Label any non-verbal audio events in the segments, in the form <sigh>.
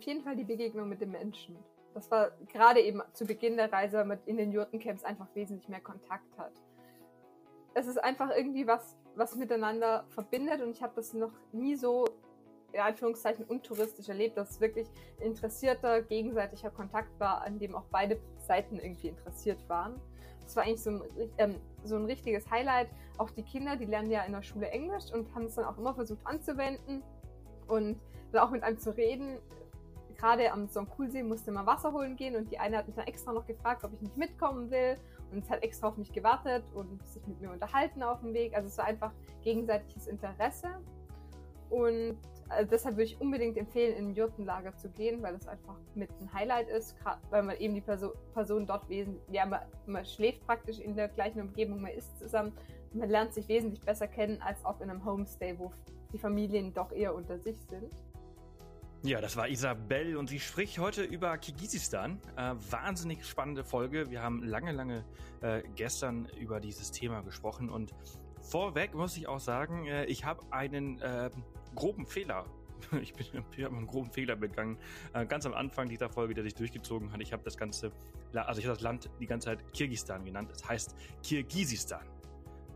auf jeden Fall die Begegnung mit den Menschen. Das war gerade eben zu Beginn der Reise, weil in den Jurtencamps einfach wesentlich mehr Kontakt hat. Es ist einfach irgendwie was, was miteinander verbindet und ich habe das noch nie so in Anführungszeichen untouristisch erlebt, dass es wirklich interessierter, gegenseitiger Kontakt war, an dem auch beide Seiten irgendwie interessiert waren. Das war eigentlich so ein, ähm, so ein richtiges Highlight. Auch die Kinder, die lernen ja in der Schule Englisch und haben es dann auch immer versucht anzuwenden und dann auch mit einem zu reden. Gerade am Sonkulsee musste man Wasser holen gehen und die eine hat mich dann extra noch gefragt, ob ich nicht mitkommen will und es hat extra auf mich gewartet und sich mit mir unterhalten auf dem Weg. Also es war einfach gegenseitiges Interesse und also deshalb würde ich unbedingt empfehlen, in ein Jurtenlager zu gehen, weil das einfach mit ein Highlight ist, weil man eben die Person, Person dort wesentlich, ja, man, man, schläft praktisch in der gleichen Umgebung, man isst zusammen, man lernt sich wesentlich besser kennen als auch in einem Homestay, wo die Familien doch eher unter sich sind. Ja, das war Isabel und sie spricht heute über Kirgisistan. Äh, wahnsinnig spannende Folge. Wir haben lange, lange äh, gestern über dieses Thema gesprochen und vorweg muss ich auch sagen, äh, ich habe einen äh, groben Fehler. <laughs> Ich, bin, ich habe einen groben Fehler begangen. Äh, ganz am Anfang dieser Folge, der sich durchgezogen hat. Ich habe das ganze, also ich habe das Land die ganze Zeit Kirgistan genannt. Es heißt Kirgisistan.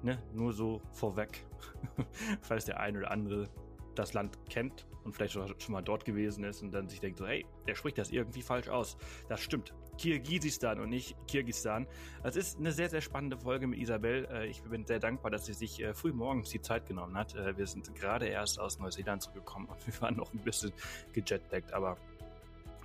Ne? Nur so vorweg, <laughs> falls der ein oder andere das Land kennt und vielleicht schon mal dort gewesen ist und dann sich denkt so, hey, der spricht das irgendwie falsch aus. Das stimmt. Kirgisistan und nicht Kirgistan. Es ist eine sehr, sehr spannende Folge mit Isabel. Äh, ich bin sehr dankbar, dass sie sich äh, früh morgens die Zeit genommen hat. Äh, wir sind gerade erst aus Neuseeland zurückgekommen und <laughs> wir waren noch ein bisschen gejetlaggt, aber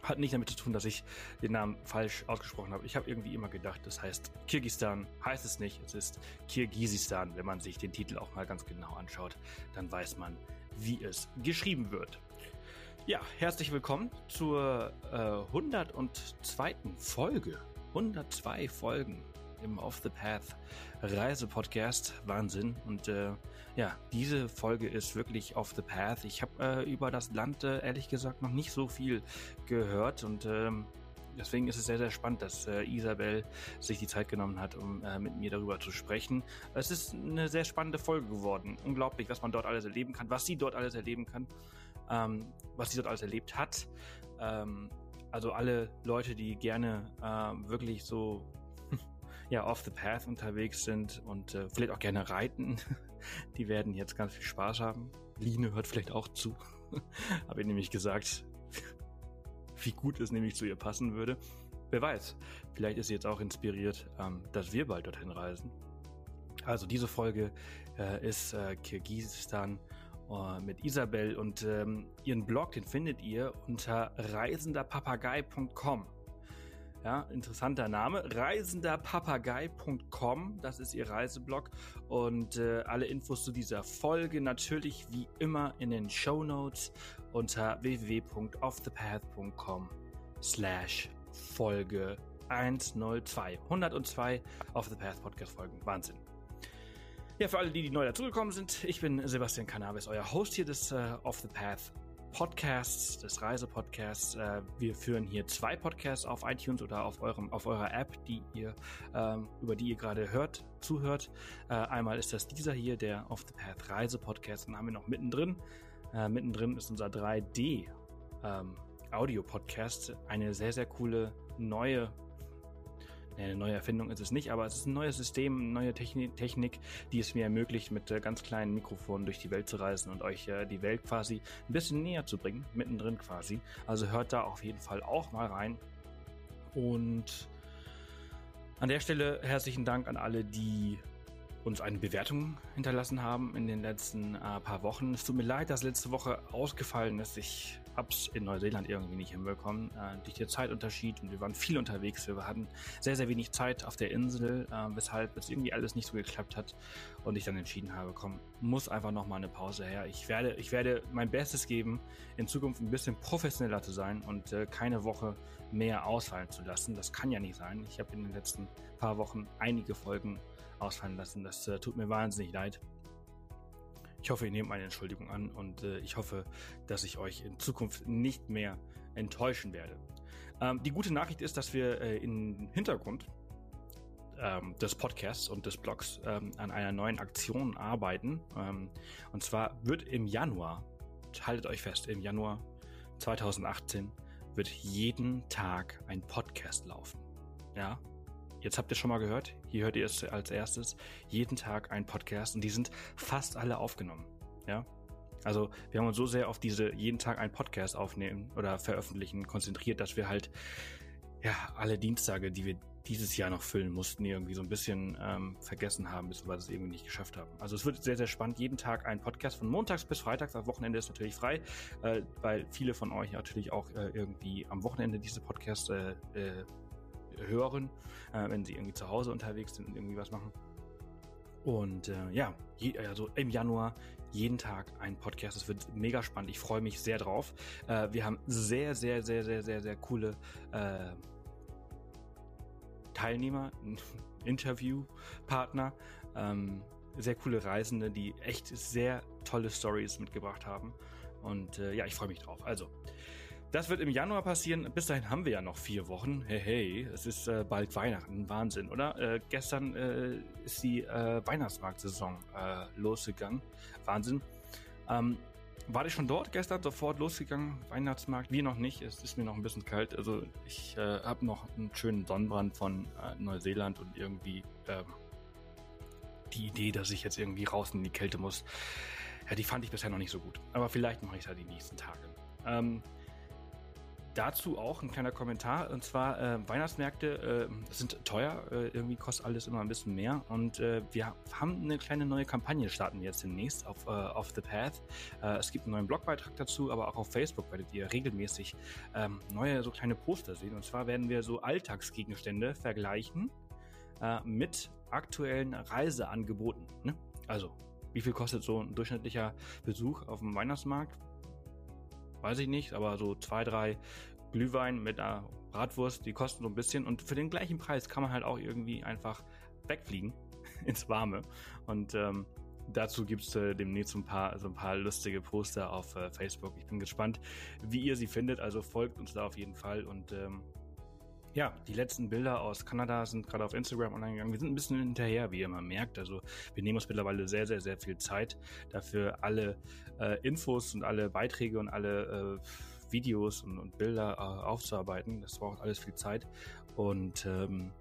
hat nicht damit zu tun, dass ich den Namen falsch ausgesprochen habe. Ich habe irgendwie immer gedacht, das heißt Kirgistan, heißt es nicht. Es ist Kirgisistan. Wenn man sich den Titel auch mal ganz genau anschaut, dann weiß man, wie es geschrieben wird. Ja, herzlich willkommen zur äh, 102. Folge. 102 Folgen im Off the Path Reisepodcast. Wahnsinn. Und äh, ja, diese Folge ist wirklich Off the Path. Ich habe äh, über das Land äh, ehrlich gesagt noch nicht so viel gehört und ähm, deswegen ist es sehr, sehr spannend, dass äh, Isabel sich die Zeit genommen hat, um äh, mit mir darüber zu sprechen. Es ist eine sehr spannende Folge geworden. Unglaublich, was man dort alles erleben kann, was sie dort alles erleben kann ähm, was sie dort alles erlebt hat. Ähm, also alle Leute, die gerne äh, wirklich so <laughs> ja off the path unterwegs sind und äh, vielleicht auch gerne reiten, <laughs> die werden jetzt ganz viel Spaß haben. Line hört vielleicht auch zu. <laughs> Habe ich nämlich gesagt, wie gut es nämlich zu ihr passen würde. Wer weiß, vielleicht ist sie jetzt auch inspiriert, ähm, dass wir bald dorthin reisen. Also diese Folge äh, ist äh, Kirgisistan uh, mit Isabel und ähm, ihren Blog, den findet ihr unter reisenderpapagei.com. Ja, interessanter Name. Reisenderpapagei.com, das ist ihr Reiseblog. Und äh, alle Infos zu dieser Folge natürlich wie immer in den Show Notes unter www.offthepath.com slash Folge 102. 102 Off the Path Podcast Folgen. Wahnsinn. Ja, für alle, die, die neu dazugekommen sind, ich bin Sebastian Cannabis, euer Host hier des äh, Off the Path Podcasts, des Reisepodcasts. Äh, wir führen hier zwei Podcasts auf iTunes oder auf eurem, auf eurer App, die ihr, ähm, über die ihr gerade hört, zuhört. Äh, einmal ist das dieser hier, der Off the Path Reisepodcast, und haben wir noch mittendrin. Äh, mittendrin ist unser 3D ähm, Audio Podcast, eine sehr, sehr coole neue eine neue Erfindung ist es nicht, aber es ist ein neues System, eine neue Technik, die es mir ermöglicht, mit äh, ganz kleinen Mikrofonen durch die Welt zu reisen und euch äh, die Welt quasi ein bisschen näher zu bringen, mittendrin quasi. Also hört da auf jeden Fall auch mal rein. Und an der Stelle herzlichen Dank an alle, die uns eine Bewertung hinterlassen haben in den letzten äh, paar Wochen. Es tut mir leid, dass letzte Woche ausgefallen ist. Ich hab's in Neuseeland irgendwie nicht hinbekommen. Äh, durch den Zeitunterschied und wir waren viel unterwegs. Wir hatten sehr, sehr wenig Zeit auf der Insel, äh, weshalb es irgendwie alles nicht so geklappt hat und ich dann entschieden habe, komm, muss einfach nochmal eine Pause her. Ich werde, ich werde mein Bestes geben, in Zukunft ein bisschen professioneller zu sein und äh, keine Woche mehr ausfallen zu lassen. Das kann ja nicht sein. Ich habe in den letzten paar Wochen einige Folgen ausfallen lassen. Das äh, tut mir wahnsinnig leid. Ich hoffe, ihr nehmt meine Entschuldigung an und äh, ich hoffe, dass ich euch in Zukunft nicht mehr enttäuschen werde. Ähm, die gute Nachricht ist, dass wir äh, im Hintergrund ähm, des Podcasts und des Blogs ähm, an einer neuen Aktion arbeiten. Ähm, und zwar wird im Januar, haltet euch fest, im Januar 2018 wird jeden Tag ein Podcast laufen. Ja, jetzt habt ihr schon mal gehört, hier hört ihr es als erstes, jeden Tag ein Podcast und die sind fast alle aufgenommen. Ja, also wir haben uns so sehr auf diese jeden Tag ein Podcast aufnehmen oder veröffentlichen konzentriert, dass wir halt ja alle Dienstage, die wir dieses Jahr noch füllen mussten, irgendwie so ein bisschen ähm, vergessen haben, beziehungsweise es irgendwie nicht geschafft haben. Also es wird sehr, sehr spannend. Jeden Tag ein Podcast von montags bis freitags. Am Wochenende ist natürlich frei, äh, weil viele von euch natürlich auch äh, irgendwie am Wochenende diese Podcasts äh, äh hören, äh, wenn sie irgendwie zu Hause unterwegs sind und irgendwie was machen. Und äh, ja, je, also im Januar jeden Tag ein Podcast. Es wird mega spannend. Ich freue mich sehr drauf. Äh, wir haben sehr, sehr, sehr, sehr, sehr, sehr coole äh, Teilnehmer, <laughs> Interviewpartner, ähm, sehr coole Reisende, die echt sehr tolle Stories mitgebracht haben. Und äh, ja, ich freue mich drauf. Also, das wird im Januar passieren. Bis dahin haben wir ja noch vier Wochen. Hey, hey, es ist äh, bald Weihnachten. Wahnsinn, oder? Äh, gestern äh, ist die äh, Weihnachtsmarktsaison äh, losgegangen. Wahnsinn. Ähm, war ich schon dort gestern sofort losgegangen? Weihnachtsmarkt? Wir noch nicht. Es ist mir noch ein bisschen kalt. Also ich äh, habe noch einen schönen Sonnenbrand von Neuseeland und irgendwie ähm, die Idee, dass ich jetzt irgendwie raus in die Kälte muss. Ja, die fand ich bisher noch nicht so gut. Aber vielleicht mache ich es ja die nächsten Tage. Ähm, dazu auch ein kleiner Kommentar. Und zwar, äh, Weihnachtsmärkte äh, sind teuer. Äh, irgendwie kostet alles immer ein bisschen mehr. Und äh, wir haben eine kleine neue Kampagne starten jetzt demnächst auf, äh, auf The Path. Äh, es gibt einen neuen Blogbeitrag dazu, aber auch auf Facebook werdet ihr regelmäßig ähm, neue so kleine Poster sehen. Und zwar werden wir so Alltagsgegenstände vergleichen mit aktuellen Reiseangeboten. Ne? Also, wie viel kostet so ein durchschnittlicher Besuch auf dem Weihnachtsmarkt? Weiß ich nicht, aber so zwei, drei Glühwein mit einer Bratwurst, die kosten so ein bisschen und für den gleichen Preis kann man halt auch irgendwie einfach wegfliegen <laughs> ins Warme. Und ähm, dazu gibt es äh, demnächst so ein, paar, so ein paar lustige Poster auf äh, Facebook. Ich bin gespannt, wie ihr sie findet. Also folgt uns da auf jeden Fall und ähm, ja, die letzten Bilder aus Kanada sind gerade auf Instagram online gegangen. Wir sind ein bisschen hinterher, wie ihr immer merkt. Also wir nehmen uns mittlerweile sehr, sehr, sehr viel Zeit dafür, alle äh, Infos und alle Beiträge und alle äh, Videos und, und Bilder äh, aufzuarbeiten. Das braucht alles viel Zeit. Und ähm,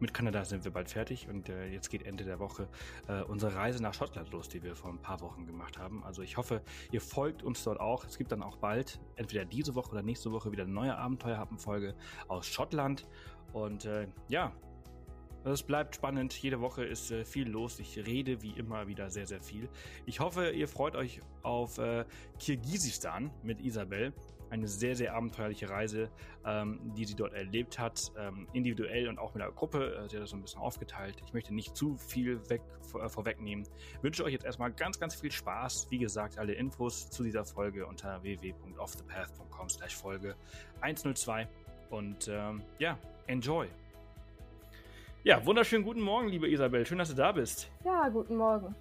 mit Kanada sind wir bald fertig und äh, jetzt geht Ende der Woche äh, unsere Reise nach Schottland los, die wir vor ein paar Wochen gemacht haben. Also ich hoffe, ihr folgt uns dort auch. Es gibt dann auch bald, entweder diese Woche oder nächste Woche, wieder eine neue Abenteuerhappenfolge aus Schottland. Und äh, ja, es bleibt spannend. Jede Woche ist äh, viel los. Ich rede wie immer wieder sehr, sehr viel. Ich hoffe, ihr freut euch auf äh, Kirgisistan mit Isabel eine sehr, sehr abenteuerliche Reise, ähm, die sie dort erlebt hat, ähm, individuell und auch mit der Gruppe. Äh, sie hat das so ein bisschen aufgeteilt. Ich möchte nicht zu viel weg, äh, vorwegnehmen. Wünsche euch jetzt erstmal ganz, ganz viel Spaß. Wie gesagt, alle Infos zu dieser Folge unter www.offthepath.com slash Folge 102. Und ähm, ja, enjoy! Ja, wunderschönen guten Morgen, liebe Isabel. Schön, dass du da bist. Ja, guten Morgen.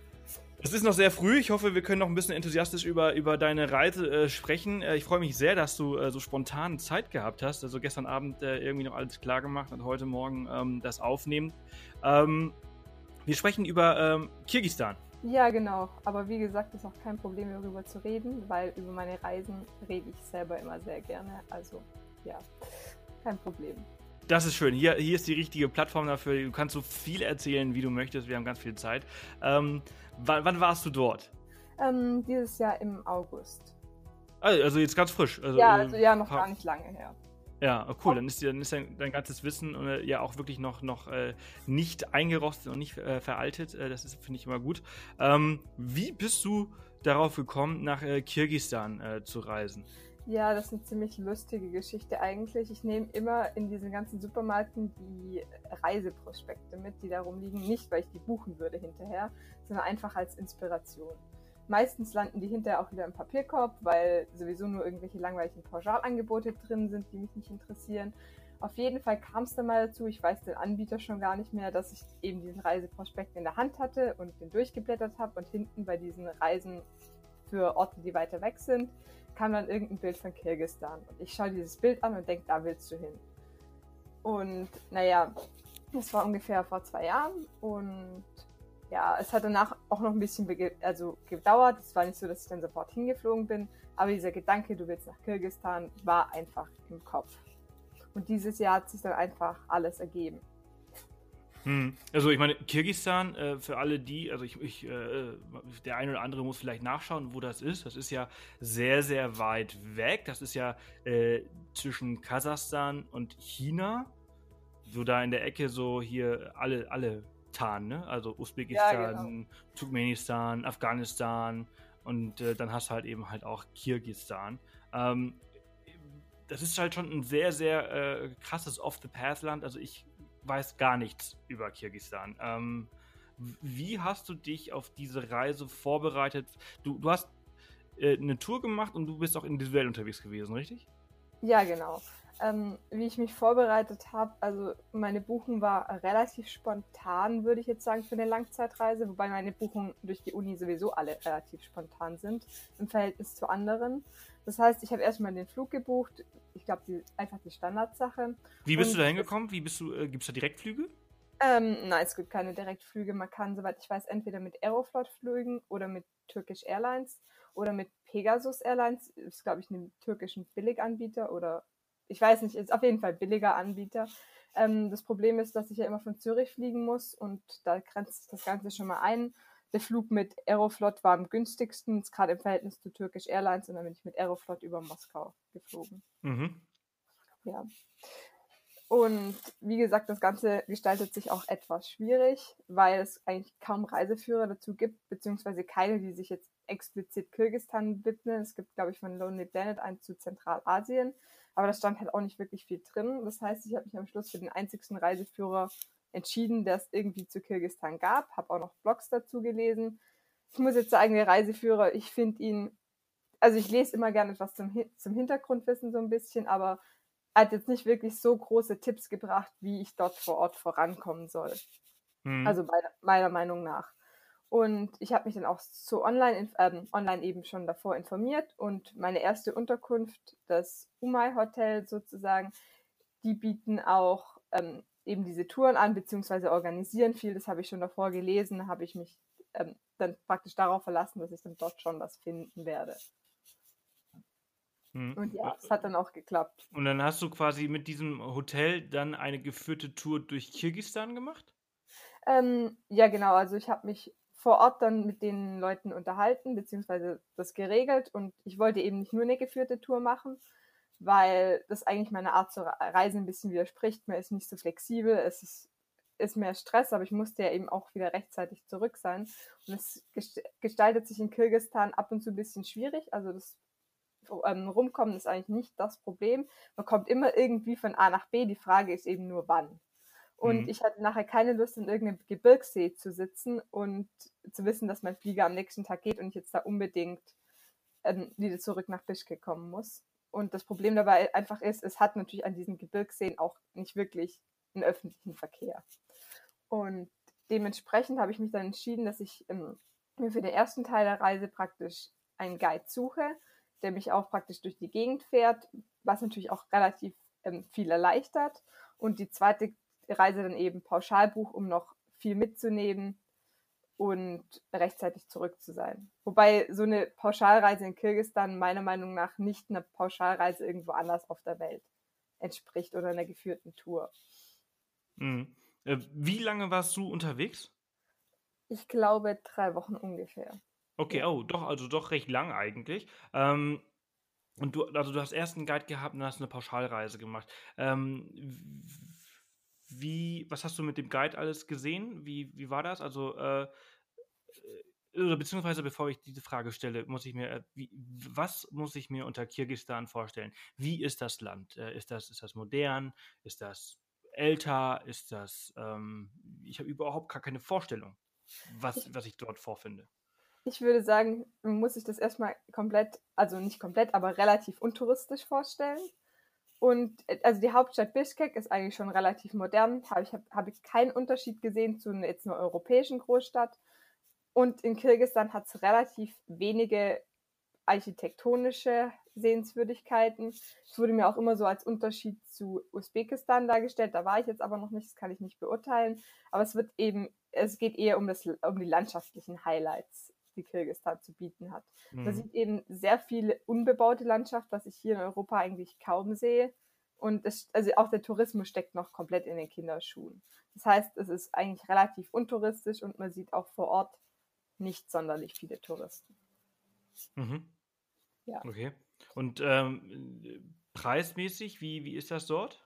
Es ist noch sehr früh. Ich hoffe, wir können noch ein bisschen enthusiastisch über, über deine Reise äh, sprechen. Äh, ich freue mich sehr, dass du äh, so spontan Zeit gehabt hast. Also gestern Abend äh, irgendwie noch alles klar gemacht und heute Morgen ähm, das aufnehmen. Ähm, wir sprechen über ähm, Kirgistan. Ja, genau. Aber wie gesagt, ist auch kein Problem, darüber zu reden, weil über meine Reisen rede ich selber immer sehr gerne. Also ja, kein Problem. Das ist schön. Hier, hier ist die richtige Plattform dafür. Du kannst so viel erzählen, wie du möchtest. Wir haben ganz viel Zeit. Ähm, wann, wann, warst du dort? Ähm, dieses Jahr im August. Also, also jetzt ganz frisch. Also, ja, also ja, noch gar nicht lange her. Ja, cool. Dann ist, dann ist dein, dein ganzes Wissen äh, ja auch wirklich noch, noch äh, nicht eingerostet und nicht äh, veraltet. Äh, das finde ich immer gut. Ähm, wie bist du darauf gekommen, nach äh, Kirgisistan äh, zu reisen? Ja, das ist eine ziemlich lustige Geschichte eigentlich. Ich nehme immer in diesen ganzen Supermärkten die Reiseprospekte mit, die da rumliegen. Nicht, weil ich die buchen würde hinterher, sondern einfach als Inspiration. Meistens landen die hinterher auch wieder im Papierkorb, weil sowieso nur irgendwelche langweiligen Pauschalangebote drin sind, die mich nicht interessieren. Auf jeden Fall kam es dann mal dazu, ich weiß den Anbieter schon gar nicht mehr, dass ich eben diesen Reiseprospekt in der Hand hatte und den durchgeblättert habe und hinten bei diesen Reisen für Orte, die weiter weg sind, kam dann irgendein Bild von Kirgistan. Und ich schaue dieses Bild an und denke, da willst du hin. Und naja, das war ungefähr vor zwei Jahren. Und ja, es hat danach auch noch ein bisschen also gedauert. Es war nicht so, dass ich dann sofort hingeflogen bin, aber dieser Gedanke, du willst nach Kirgistan, war einfach im Kopf. Und dieses Jahr hat sich dann einfach alles ergeben. Hm. Also ich meine, Kirgistan, äh, für alle die, also ich, ich äh, der eine oder andere muss vielleicht nachschauen, wo das ist. Das ist ja sehr, sehr weit weg. Das ist ja äh, zwischen Kasachstan und China. So da in der Ecke so hier alle, alle Tan, ne? Also Usbekistan, ja, genau. Turkmenistan, Afghanistan und äh, dann hast du halt eben halt auch Kirgistan. Ähm, das ist halt schon ein sehr, sehr äh, krasses Off-the-Path-Land. Also ich weiß gar nichts über Kirgistan. Ähm, wie hast du dich auf diese Reise vorbereitet? Du, du hast äh, eine Tour gemacht und du bist auch individuell unterwegs gewesen, richtig? Ja, genau. Ähm, wie ich mich vorbereitet habe, also meine Buchung war relativ spontan, würde ich jetzt sagen, für eine Langzeitreise, wobei meine Buchungen durch die Uni sowieso alle relativ spontan sind im Verhältnis zu anderen. Das heißt, ich habe erstmal den Flug gebucht, ich glaube, die, einfach die Standardsache. Wie bist und du da hingekommen? Wie bist du, äh, gibt es da Direktflüge? Ähm, nein, es gibt keine Direktflüge. Man kann, soweit ich weiß, entweder mit Aeroflot fliegen oder mit Turkish Airlines oder mit Pegasus Airlines. Ist, glaube ich, ein türkischen Billiganbieter oder ich weiß nicht, ist auf jeden Fall billiger Anbieter. Ähm, das Problem ist, dass ich ja immer von Zürich fliegen muss und da grenzt sich das Ganze schon mal ein. Der Flug mit Aeroflot war am günstigsten, gerade im Verhältnis zu Turkish Airlines und dann bin ich mit Aeroflot über Moskau geflogen. Mhm. Ja. Und wie gesagt, das Ganze gestaltet sich auch etwas schwierig, weil es eigentlich kaum Reiseführer dazu gibt, beziehungsweise keine, die sich jetzt explizit Kirgistan widmen. Es gibt, glaube ich, von Lonely Planet einen zu Zentralasien, aber da stand halt auch nicht wirklich viel drin. Das heißt, ich habe mich am Schluss für den einzigsten Reiseführer entschieden, der es irgendwie zu Kirgistan gab, habe auch noch Blogs dazu gelesen. Ich muss jetzt sagen, der Reiseführer, ich finde ihn, also ich lese immer gerne etwas zum, zum Hintergrundwissen so ein bisschen, aber er hat jetzt nicht wirklich so große Tipps gebracht, wie ich dort vor Ort vorankommen soll. Hm. Also meiner, meiner Meinung nach. Und ich habe mich dann auch zu online, äh, online eben schon davor informiert und meine erste Unterkunft, das Umay Hotel sozusagen, die bieten auch ähm, eben diese Touren an, beziehungsweise organisieren viel. Das habe ich schon davor gelesen, habe ich mich ähm, dann praktisch darauf verlassen, dass ich dann dort schon was finden werde. Hm. Und ja, es hat dann auch geklappt. Und dann hast du quasi mit diesem Hotel dann eine geführte Tour durch Kirgistan gemacht? Ähm, ja, genau. Also ich habe mich vor Ort dann mit den Leuten unterhalten, beziehungsweise das geregelt. Und ich wollte eben nicht nur eine geführte Tour machen, weil das eigentlich meiner Art zu reisen ein bisschen widerspricht. Man ist nicht so flexibel, es ist, ist mehr Stress, aber ich musste ja eben auch wieder rechtzeitig zurück sein. Und es gestaltet sich in Kirgistan ab und zu ein bisschen schwierig. Also das ähm, Rumkommen ist eigentlich nicht das Problem. Man kommt immer irgendwie von A nach B. Die Frage ist eben nur wann. Und mhm. ich hatte nachher keine Lust, in irgendeinem Gebirgssee zu sitzen und zu wissen, dass mein Flieger am nächsten Tag geht und ich jetzt da unbedingt ähm, wieder zurück nach Bischke kommen muss. Und das Problem dabei einfach ist, es hat natürlich an diesen Gebirgsseen auch nicht wirklich einen öffentlichen Verkehr. Und dementsprechend habe ich mich dann entschieden, dass ich ähm, mir für den ersten Teil der Reise praktisch einen Guide suche, der mich auch praktisch durch die Gegend fährt, was natürlich auch relativ ähm, viel erleichtert. Und die zweite Reise dann eben Pauschalbuch, um noch viel mitzunehmen und rechtzeitig zurück zu sein. Wobei so eine Pauschalreise in Kirgistan meiner Meinung nach nicht einer Pauschalreise irgendwo anders auf der Welt entspricht oder einer geführten Tour. Mhm. Äh, wie lange warst du unterwegs? Ich glaube drei Wochen ungefähr. Okay, oh, doch, also doch recht lang eigentlich. Ähm, und du, also du hast erst einen Guide gehabt und hast eine Pauschalreise gemacht. Ähm, wie, was hast du mit dem Guide alles gesehen? Wie, wie war das? Also, äh, oder beziehungsweise bevor ich diese Frage stelle, muss ich mir, äh, wie, was muss ich mir unter Kirgistan vorstellen? Wie ist das Land? Äh, ist das, ist das modern? Ist das älter? Ist das, ähm, ich habe überhaupt gar keine Vorstellung, was, was ich dort vorfinde. Ich würde sagen, muss sich das erstmal komplett, also nicht komplett, aber relativ untouristisch vorstellen. Und äh, also die Hauptstadt Bishkek ist eigentlich schon relativ modern. Habe ich, hab, ich keinen Unterschied gesehen zu jetzt einer europäischen Großstadt. Und in Kirgisistan hat es relativ wenige architektonische Sehenswürdigkeiten. Es wurde mir auch immer so als Unterschied zu Usbekistan dargestellt. Da war ich jetzt aber noch nicht, das kann ich nicht beurteilen. Aber es wird eben es geht eher um, das, um die landschaftlichen Highlights, die Kirgisistan zu bieten hat. Mhm. Man sieht eben sehr viel unbebaute Landschaft, was ich hier in Europa eigentlich kaum sehe. Und es, also auch der Tourismus steckt noch komplett in den Kinderschuhen. Das heißt, es ist eigentlich relativ untouristisch und man sieht auch vor Ort nicht sonderlich viele Touristen. Mhm. Ja. Okay. Und ähm, preismäßig, wie, wie ist das dort?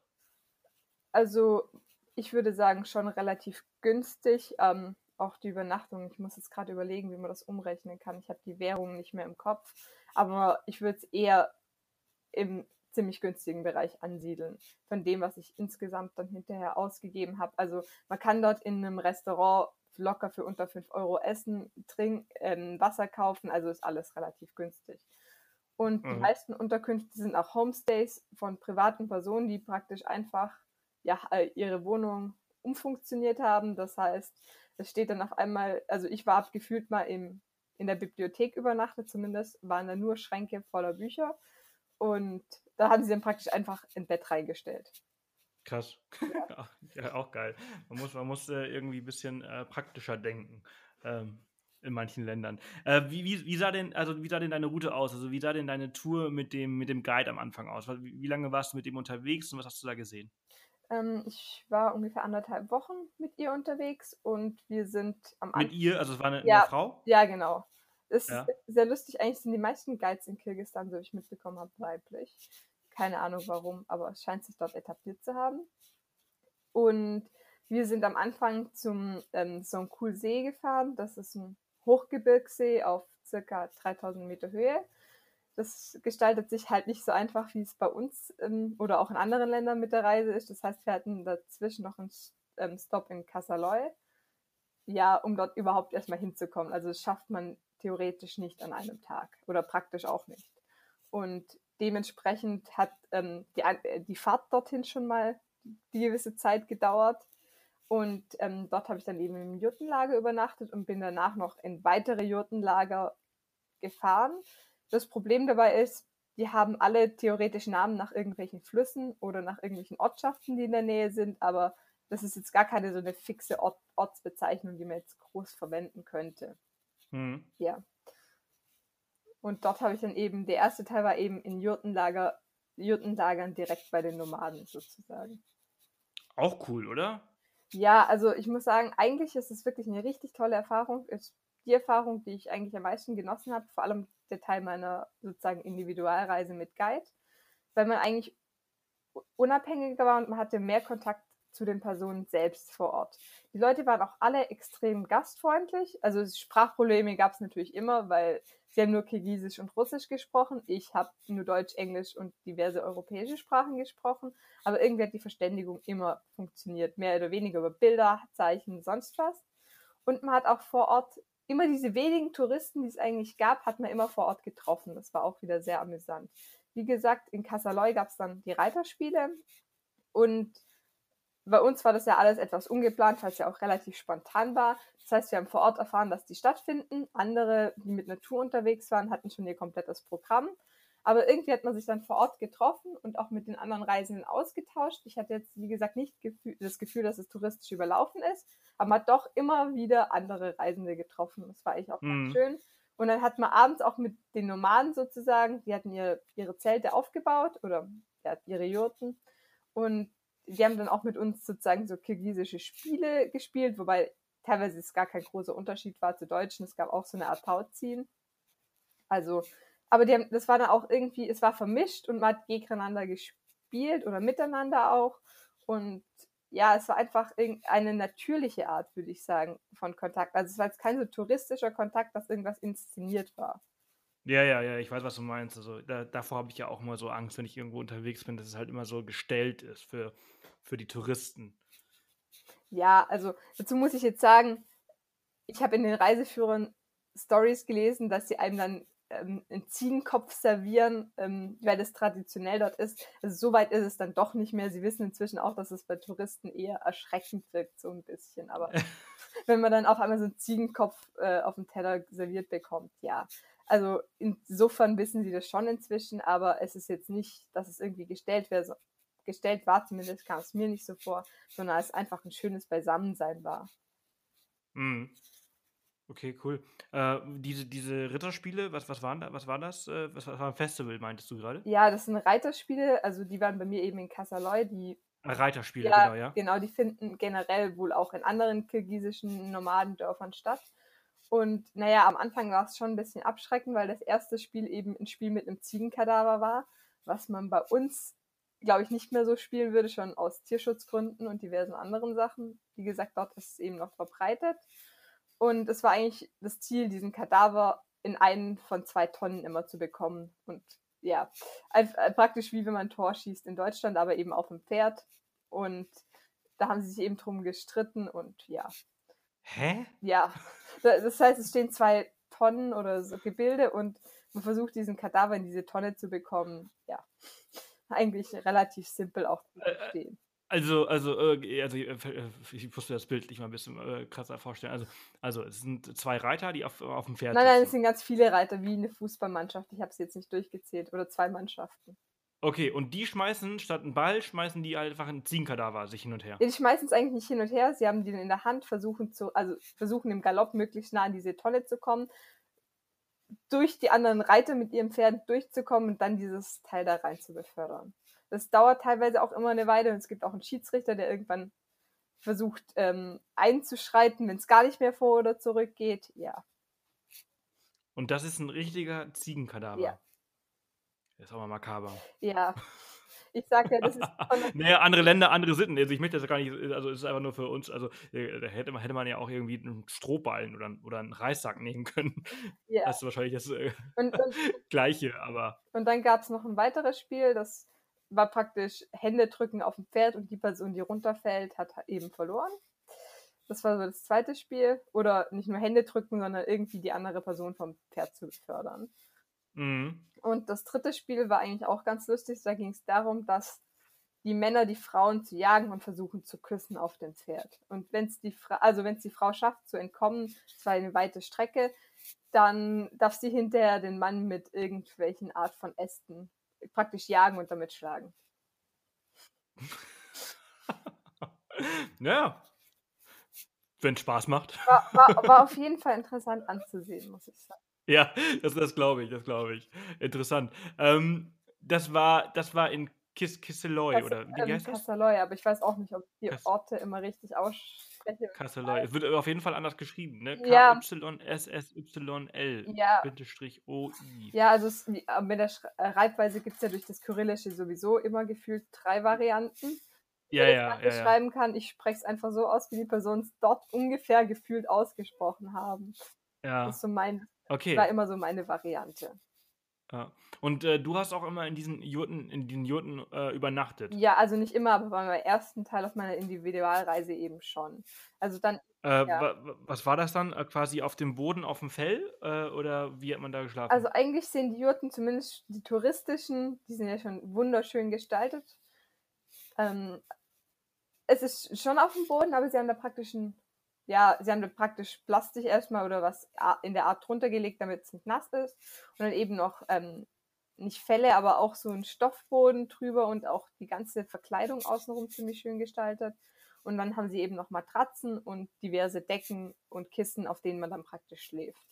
Also, ich würde sagen, schon relativ günstig. Ähm, auch die Übernachtung. Ich muss jetzt gerade überlegen, wie man das umrechnen kann. Ich habe die Währung nicht mehr im Kopf. Aber ich würde es eher im ziemlich günstigen Bereich ansiedeln, von dem, was ich insgesamt dann hinterher ausgegeben habe. Also man kann dort in einem Restaurant locker für unter 5 Euro essen, trinken, äh, Wasser kaufen, also ist alles relativ günstig. Und mhm. die meisten Unterkünfte sind auch Homestays von privaten Personen, die praktisch einfach ja, äh, ihre Wohnung umfunktioniert haben. Das heißt, es steht dann auf einmal, also ich war gefühlt mal im, in der Bibliothek übernachtet, zumindest waren da nur Schränke voller Bücher. Und da haben sie dann praktisch einfach ein Bett reingestellt. Krass. Ja. <laughs> ja, auch geil. Man muss, man muss äh, irgendwie ein bisschen äh, praktischer denken. Ähm, in manchen Ländern. Äh, wie, wie, wie, sah denn, also wie sah denn deine Route aus? Also wie sah denn deine Tour mit dem, mit dem Guide am Anfang aus? Wie, wie lange warst du mit dem unterwegs und was hast du da gesehen? Ähm, ich war ungefähr anderthalb Wochen mit ihr unterwegs und wir sind am Anfang. Mit ihr? Also es war eine, ja, eine Frau? Ja, genau. Ist ja. sehr lustig. Eigentlich sind die meisten Guides in Kirgisistan, so wie ich mitbekommen habe, weiblich. Keine Ahnung warum, aber es scheint sich dort etabliert zu haben. Und wir sind am Anfang zum ähm, Songkul See gefahren. Das ist ein Hochgebirgssee auf circa 3000 Meter Höhe. Das gestaltet sich halt nicht so einfach, wie es bei uns ähm, oder auch in anderen Ländern mit der Reise ist. Das heißt, wir hatten dazwischen noch einen ähm, Stop in Kasaloy, ja, um dort überhaupt erstmal hinzukommen. Also das schafft man theoretisch nicht an einem Tag oder praktisch auch nicht. Und dementsprechend hat ähm, die, äh, die Fahrt dorthin schon mal die gewisse Zeit gedauert. Und ähm, dort habe ich dann eben im Jurtenlager übernachtet und bin danach noch in weitere Jurtenlager gefahren. Das Problem dabei ist, die haben alle theoretisch Namen nach irgendwelchen Flüssen oder nach irgendwelchen Ortschaften, die in der Nähe sind, aber das ist jetzt gar keine so eine fixe Ort Ortsbezeichnung, die man jetzt groß verwenden könnte. Mhm. Ja. Und dort habe ich dann eben, der erste Teil war eben in Jurtenlager, Jurtenlagern direkt bei den Nomaden sozusagen. Auch cool, oder? Ja, also ich muss sagen, eigentlich ist es wirklich eine richtig tolle Erfahrung. Ist die Erfahrung, die ich eigentlich am meisten genossen habe, vor allem der Teil meiner sozusagen Individualreise mit Guide, weil man eigentlich unabhängiger war und man hatte mehr Kontakt zu den Personen selbst vor Ort. Die Leute waren auch alle extrem gastfreundlich. Also Sprachprobleme gab es natürlich immer, weil sie haben nur Kirgisisch und Russisch gesprochen. Ich habe nur Deutsch, Englisch und diverse europäische Sprachen gesprochen. Aber irgendwie hat die Verständigung immer funktioniert. Mehr oder weniger über Bilder, Zeichen, sonst was. Und man hat auch vor Ort immer diese wenigen Touristen, die es eigentlich gab, hat man immer vor Ort getroffen. Das war auch wieder sehr amüsant. Wie gesagt, in Kasaloy gab es dann die Reiterspiele und bei uns war das ja alles etwas ungeplant, weil es ja auch relativ spontan war. Das heißt, wir haben vor Ort erfahren, dass die stattfinden. Andere, die mit Natur unterwegs waren, hatten schon ihr komplettes Programm. Aber irgendwie hat man sich dann vor Ort getroffen und auch mit den anderen Reisenden ausgetauscht. Ich hatte jetzt, wie gesagt, nicht das Gefühl, dass es touristisch überlaufen ist, aber man hat doch immer wieder andere Reisende getroffen. Das war eigentlich auch mhm. ganz schön. Und dann hat man abends auch mit den Nomaden sozusagen, die hatten ihr, ihre Zelte aufgebaut oder ja, ihre Jurten. Und die haben dann auch mit uns sozusagen so kirgisische Spiele gespielt, wobei teilweise es gar kein großer Unterschied war zu Deutschen. Es gab auch so eine Art Tauziehen. Also, aber haben, das war dann auch irgendwie, es war vermischt und man hat gegeneinander gespielt oder miteinander auch. Und ja, es war einfach eine natürliche Art, würde ich sagen, von Kontakt. Also es war jetzt kein so touristischer Kontakt, dass irgendwas inszeniert war. Ja, ja, ja, ich weiß, was du meinst. Also da, davor habe ich ja auch immer so Angst, wenn ich irgendwo unterwegs bin, dass es halt immer so gestellt ist für, für die Touristen. Ja, also dazu muss ich jetzt sagen, ich habe in den Reiseführern Stories gelesen, dass sie einem dann ähm, einen Ziegenkopf servieren, ähm, weil das traditionell dort ist. Also so weit ist es dann doch nicht mehr. Sie wissen inzwischen auch, dass es bei Touristen eher erschreckend wirkt, so ein bisschen. Aber <laughs> wenn man dann auf einmal so einen Ziegenkopf äh, auf dem Teller serviert bekommt, ja. Also insofern wissen sie das schon inzwischen, aber es ist jetzt nicht, dass es irgendwie gestellt wäre, gestellt war, zumindest kam es mir nicht so vor, sondern es einfach ein schönes Beisammensein war. Mhm. Okay, cool. Äh, diese, diese Ritterspiele, was, was waren da, was war das? Äh, was, was war ein Festival, meintest du gerade? Ja, das sind Reiterspiele, also die waren bei mir eben in Kasaloy, die Reiterspiele, ja, genau, ja. Genau, die finden generell wohl auch in anderen kirgisischen Nomadendörfern statt. Und naja, am Anfang war es schon ein bisschen abschreckend, weil das erste Spiel eben ein Spiel mit einem Ziegenkadaver war, was man bei uns, glaube ich, nicht mehr so spielen würde, schon aus Tierschutzgründen und diversen anderen Sachen. Wie gesagt, dort ist es eben noch verbreitet. Und es war eigentlich das Ziel, diesen Kadaver in einen von zwei Tonnen immer zu bekommen. Und ja, äh, praktisch wie wenn man ein Tor schießt in Deutschland, aber eben auf dem Pferd. Und da haben sie sich eben drum gestritten und ja. Hä? Ja. Das heißt, es stehen zwei Tonnen oder so Gebilde und man versucht diesen Kadaver in diese Tonne zu bekommen. Ja. Eigentlich relativ simpel auch zu äh, äh, verstehen. Also, also, äh, also äh, ich musste das Bild nicht mal ein bisschen äh, krasser vorstellen. Also, also es sind zwei Reiter, die auf, auf dem Pferd Nein, nein, es sind ganz viele Reiter, wie eine Fußballmannschaft. Ich habe es jetzt nicht durchgezählt. Oder zwei Mannschaften. Okay, und die schmeißen statt einen Ball, schmeißen die einfach einen Ziegenkadaver sich hin und her. Ja, die schmeißen es eigentlich nicht hin und her. Sie haben den in der Hand, versuchen zu, also versuchen im Galopp möglichst nah an diese Tonne zu kommen, durch die anderen Reiter mit ihrem Pferd durchzukommen und dann dieses Teil da rein zu befördern. Das dauert teilweise auch immer eine Weile und es gibt auch einen Schiedsrichter, der irgendwann versucht ähm, einzuschreiten, wenn es gar nicht mehr vor oder zurück geht. Ja. Und das ist ein richtiger Ziegenkadaver. Ja. Das ist auch mal makaber. Ja. <laughs> Ich sag ja, das ist. naja, andere Länder, andere Sitten. Also ich möchte das gar nicht, also es ist einfach nur für uns, also äh, da hätte man, hätte man ja auch irgendwie einen Strohballen oder, oder einen Reissack nehmen können. Ja. Das ist wahrscheinlich das äh, und, und, <laughs> Gleiche, aber. Und dann gab es noch ein weiteres Spiel, das war praktisch Hände drücken auf dem Pferd und die Person, die runterfällt, hat eben verloren. Das war so das zweite Spiel. Oder nicht nur Hände drücken, sondern irgendwie die andere Person vom Pferd zu befördern. Mhm. Und das dritte Spiel war eigentlich auch ganz lustig. Da ging es darum, dass die Männer die Frauen zu jagen und versuchen zu küssen auf dem Pferd. Und wenn es die Fra also wenn es die Frau schafft zu entkommen, es war eine weite Strecke, dann darf sie hinterher den Mann mit irgendwelchen Art von Ästen praktisch jagen und damit schlagen. ja. Wenn Spaß macht. War, war, war, auf jeden Fall interessant anzusehen, muss ich sagen. Ja, das, das glaube ich, das glaube ich. Interessant. Ähm, das war, das war in Kis Kisseloy, oder wie ähm, heißt das? Kasseloy, aber ich weiß auch nicht, ob die Orte immer richtig aussprechen. Kasseloy. Es wird auf jeden Fall anders geschrieben, ne? K-Y-S-S-Y-L ja. O-I. Ja, also es, mit der äh, Reitweise gibt es ja durch das Kyrillische sowieso immer gefühlt drei Varianten. Ja, ja, ja, ja. schreiben kann. Ich spreche es einfach so aus, wie die Personen es dort ungefähr gefühlt ausgesprochen haben. Ja. Das ist so mein, okay. war immer so meine Variante. Ja. Und äh, du hast auch immer in diesen Jurten, in den Jurten äh, übernachtet. Ja, also nicht immer, aber beim ersten Teil auf meiner Individualreise eben schon. Also dann. Äh, ja. Was war das dann? Äh, quasi auf dem Boden, auf dem Fell? Äh, oder wie hat man da geschlafen? Also eigentlich sehen die Jurten, zumindest die touristischen, die sind ja schon wunderschön gestaltet. Ähm, es ist schon auf dem Boden, aber sie haben da praktisch ein ja, sie haben praktisch Plastik erstmal oder was in der Art drunter gelegt, damit es nicht nass ist. Und dann eben noch ähm, nicht Felle, aber auch so ein Stoffboden drüber und auch die ganze Verkleidung außenrum ziemlich schön gestaltet. Und dann haben sie eben noch Matratzen und diverse Decken und Kissen, auf denen man dann praktisch schläft.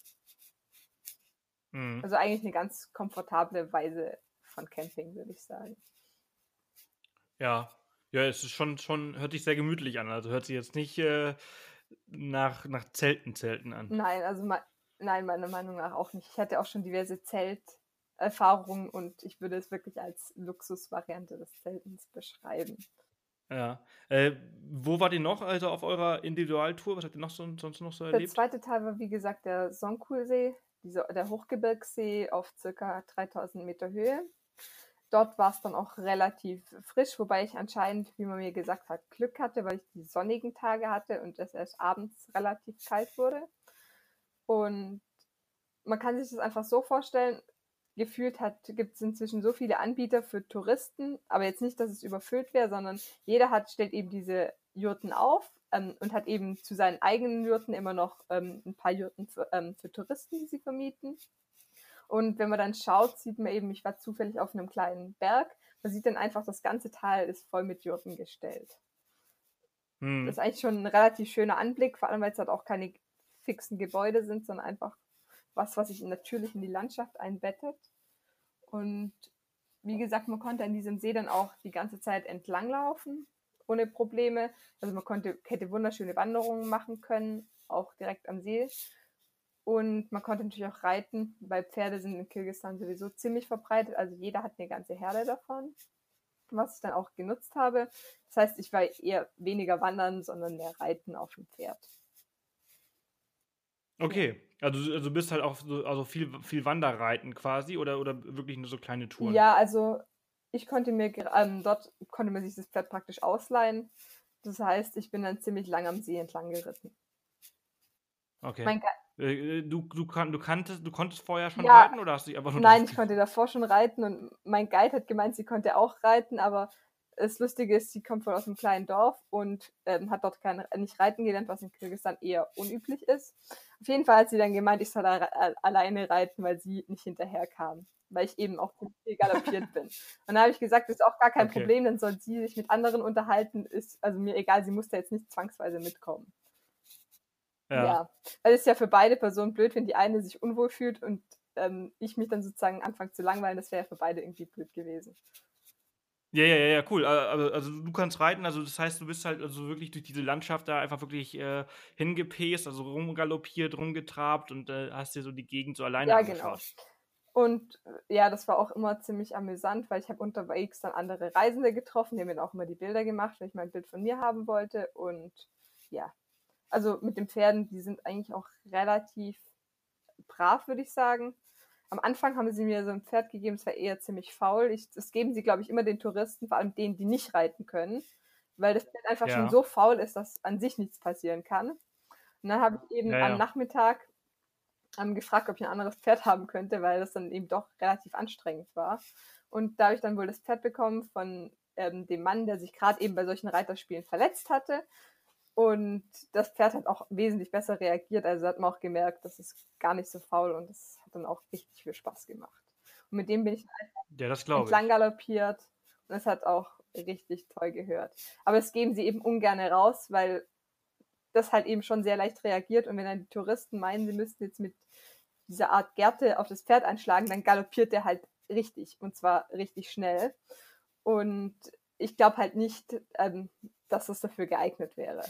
Mhm. Also eigentlich eine ganz komfortable Weise von Camping, würde ich sagen. Ja, ja, es ist schon, schon, hört sich sehr gemütlich an. Also hört sich jetzt nicht äh, nach, nach Zelten, Zelten an. Nein, also nein, meiner Meinung nach auch nicht. Ich hatte auch schon diverse Zelterfahrungen und ich würde es wirklich als Luxusvariante des Zeltens beschreiben. Ja. Äh, wo war ihr noch, also auf eurer Individualtour? Was habt ihr noch so, sonst noch so erlebt? Der zweite Teil war, wie gesagt, der Songkulsee, der Hochgebirgssee auf circa 3000 Meter Höhe. Dort war es dann auch relativ frisch, wobei ich anscheinend, wie man mir gesagt hat, Glück hatte, weil ich die sonnigen Tage hatte und es erst abends relativ kalt wurde. Und man kann sich das einfach so vorstellen, gefühlt gibt es inzwischen so viele Anbieter für Touristen, aber jetzt nicht, dass es überfüllt wäre, sondern jeder hat, stellt eben diese Jurten auf ähm, und hat eben zu seinen eigenen Jurten immer noch ähm, ein paar Jurten für, ähm, für Touristen, die sie vermieten. Und wenn man dann schaut, sieht man eben, ich war zufällig auf einem kleinen Berg, man sieht dann einfach, das ganze Tal ist voll mit Jurten gestellt. Hm. Das ist eigentlich schon ein relativ schöner Anblick, vor allem weil es halt auch keine fixen Gebäude sind, sondern einfach was, was sich natürlich in die Landschaft einbettet. Und wie gesagt, man konnte an diesem See dann auch die ganze Zeit entlanglaufen, ohne Probleme. Also man konnte, hätte wunderschöne Wanderungen machen können, auch direkt am See. Und man konnte natürlich auch reiten, weil Pferde sind in Kirgisistan sowieso ziemlich verbreitet. Also jeder hat eine ganze Herde davon, was ich dann auch genutzt habe. Das heißt, ich war eher weniger wandern, sondern mehr reiten auf dem Pferd. Okay, also, also bist halt auch so, also viel, viel Wanderreiten quasi oder, oder wirklich nur so kleine Touren? Ja, also ich konnte mir, ähm, dort konnte man sich das Pferd praktisch ausleihen. Das heißt, ich bin dann ziemlich lang am See entlang geritten. Okay. Mein, äh, äh, du, du, kan du, kanntest, du konntest vorher schon ja, reiten oder hast du einfach nur Nein, ich konnte davor schon reiten und mein Guide hat gemeint, sie konnte auch reiten, aber das Lustige ist, sie kommt von aus einem kleinen Dorf und ähm, hat dort kein, nicht reiten gelernt, was in Kirgisistan eher unüblich ist. Auf jeden Fall hat sie dann gemeint, ich soll alleine reiten, weil sie nicht hinterher kam, weil ich eben auch viel galoppiert bin. <laughs> Und dann habe ich gesagt, das ist auch gar kein okay. Problem, dann soll sie sich mit anderen unterhalten, ist also mir egal, sie musste jetzt nicht zwangsweise mitkommen. Ja. ja. Weil es ist ja für beide Personen blöd, wenn die eine sich unwohl fühlt und ähm, ich mich dann sozusagen anfange zu langweilen. Das wäre ja für beide irgendwie blöd gewesen. Ja, ja, ja, cool. Also, also du kannst reiten, also das heißt, du bist halt also wirklich durch diese Landschaft da einfach wirklich äh, hingepäst, also rumgaloppiert, rumgetrabt und äh, hast dir so die Gegend so alleine ja, genau. angeschaut. Genau. Und äh, ja, das war auch immer ziemlich amüsant, weil ich habe unterwegs dann andere Reisende getroffen, die haben mir auch immer die Bilder gemacht, wenn ich mal ein Bild von mir haben wollte. Und ja, also mit den Pferden, die sind eigentlich auch relativ brav, würde ich sagen. Am Anfang haben sie mir so ein Pferd gegeben, das war eher ziemlich faul. Ich, das geben sie, glaube ich, immer den Touristen, vor allem denen, die nicht reiten können, weil das Pferd einfach ja. schon so faul ist, dass an sich nichts passieren kann. Und dann habe ich eben ja, am ja. Nachmittag ähm, gefragt, ob ich ein anderes Pferd haben könnte, weil das dann eben doch relativ anstrengend war. Und da habe ich dann wohl das Pferd bekommen von ähm, dem Mann, der sich gerade eben bei solchen Reiterspielen verletzt hatte. Und das Pferd hat auch wesentlich besser reagiert. Also hat man auch gemerkt, das ist gar nicht so faul und das hat dann auch richtig viel Spaß gemacht. Und mit dem bin ich einfach ja, das entlang galoppiert und es hat auch richtig toll gehört. Aber es geben sie eben ungern raus, weil das halt eben schon sehr leicht reagiert und wenn dann die Touristen meinen, sie müssten jetzt mit dieser Art Gärte auf das Pferd einschlagen, dann galoppiert der halt richtig und zwar richtig schnell. Und ich glaube halt nicht, ähm, dass das dafür geeignet wäre.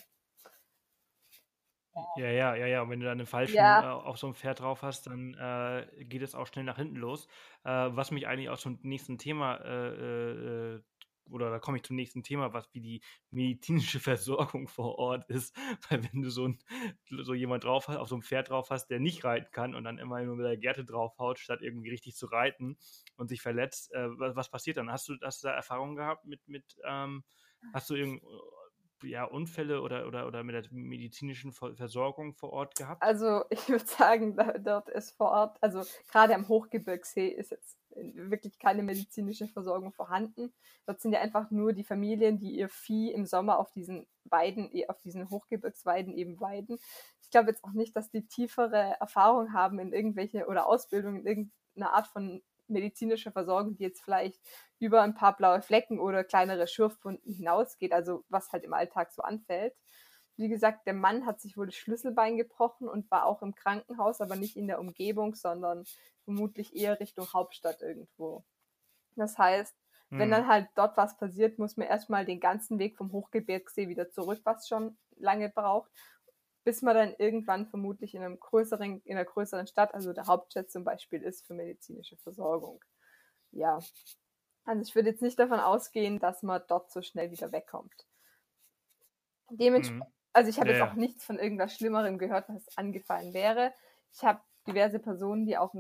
Ja, ja, ja, ja. Und wenn du dann einen falschen ja. äh, auf so einem Pferd drauf hast, dann äh, geht es auch schnell nach hinten los. Äh, was mich eigentlich auch zum nächsten Thema äh, äh, oder da komme ich zum nächsten Thema, was wie die medizinische <laughs> Versorgung vor Ort ist. <laughs> Weil wenn du so, ein, so jemand drauf hast, auf so einem Pferd drauf hast, der nicht reiten kann und dann immer nur mit der Gerte draufhaut, statt irgendwie richtig zu reiten und sich verletzt, äh, was, was, passiert dann? Hast du, hast du da Erfahrungen gehabt mit, mit ähm, hast du irgend, ja, Unfälle oder, oder, oder mit der medizinischen Versorgung vor Ort gehabt? Also ich würde sagen, dort ist vor Ort, also gerade am Hochgebirgssee ist jetzt wirklich keine medizinische Versorgung vorhanden. Dort sind ja einfach nur die Familien, die ihr Vieh im Sommer auf diesen Weiden, eh, auf diesen Hochgebirgsweiden eben weiden. Ich glaube jetzt auch nicht, dass die tiefere Erfahrung haben in irgendwelche oder Ausbildung in irgendeiner Art von medizinischer Versorgung, die jetzt vielleicht über ein paar blaue Flecken oder kleinere Schürfwunden hinausgeht, also was halt im Alltag so anfällt. Wie gesagt, der Mann hat sich wohl das Schlüsselbein gebrochen und war auch im Krankenhaus, aber nicht in der Umgebung, sondern vermutlich eher Richtung Hauptstadt irgendwo. Das heißt, hm. wenn dann halt dort was passiert, muss man erstmal den ganzen Weg vom Hochgebirgssee wieder zurück, was schon lange braucht, bis man dann irgendwann vermutlich in einem größeren, in einer größeren Stadt, also der Hauptstadt zum Beispiel, ist für medizinische Versorgung. Ja. Also ich würde jetzt nicht davon ausgehen, dass man dort so schnell wieder wegkommt. Dementsprechend, mhm. also ich habe ja, jetzt auch nichts von irgendwas Schlimmerem gehört, was angefallen wäre. Ich habe diverse Personen, die auch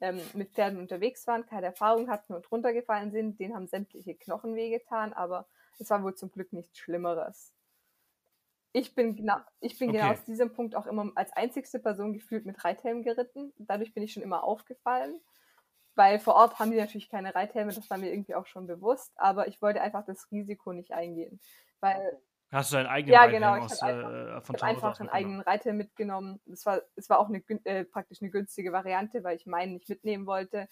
ähm, mit Pferden unterwegs waren, keine Erfahrung hatten und runtergefallen sind, denen haben sämtliche Knochen wehgetan, aber es war wohl zum Glück nichts Schlimmeres ich bin genau, ich bin okay. genau aus diesem Punkt auch immer als einzigste Person gefühlt mit Reithelm geritten. Dadurch bin ich schon immer aufgefallen. Weil vor Ort haben die natürlich keine Reithelme, das war mir irgendwie auch schon bewusst, aber ich wollte einfach das Risiko nicht eingehen. Weil Hast du deinen eigenen ja, Reithelm genau, aus, einfach, äh, von ich einfach einen eigenen Reithelm mitgenommen. Es war, es war auch eine, äh, praktisch eine günstige Variante, weil ich meinen nicht mitnehmen wollte.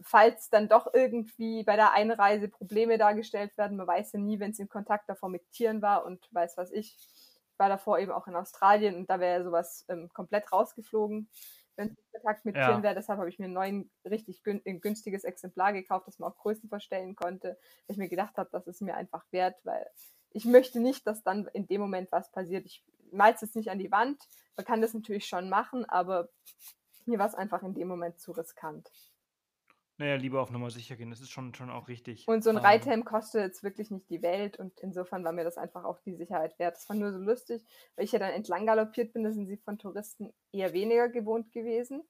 Falls dann doch irgendwie bei der Einreise Probleme dargestellt werden, man weiß ja nie, wenn es in Kontakt davor mit Tieren war und weiß was ich. Ich war davor eben auch in Australien und da wäre ja sowas ähm, komplett rausgeflogen, wenn es in Kontakt mit ja. Tieren wäre. Deshalb habe ich mir ein neues, richtig gün günstiges Exemplar gekauft, das man auch Größen verstellen konnte, weil ich mir gedacht habe, das ist mir einfach wert, weil ich möchte nicht, dass dann in dem Moment was passiert. Ich mal es nicht an die Wand. Man kann das natürlich schon machen, aber mir war es einfach in dem Moment zu riskant. Naja, lieber auf Nummer sicher gehen, das ist schon, schon auch richtig. Und so ein ähm, Reithelm kostet jetzt wirklich nicht die Welt und insofern war mir das einfach auch die Sicherheit wert. Das war nur so lustig, weil ich ja dann entlang galoppiert bin, da sind sie von Touristen eher weniger gewohnt gewesen.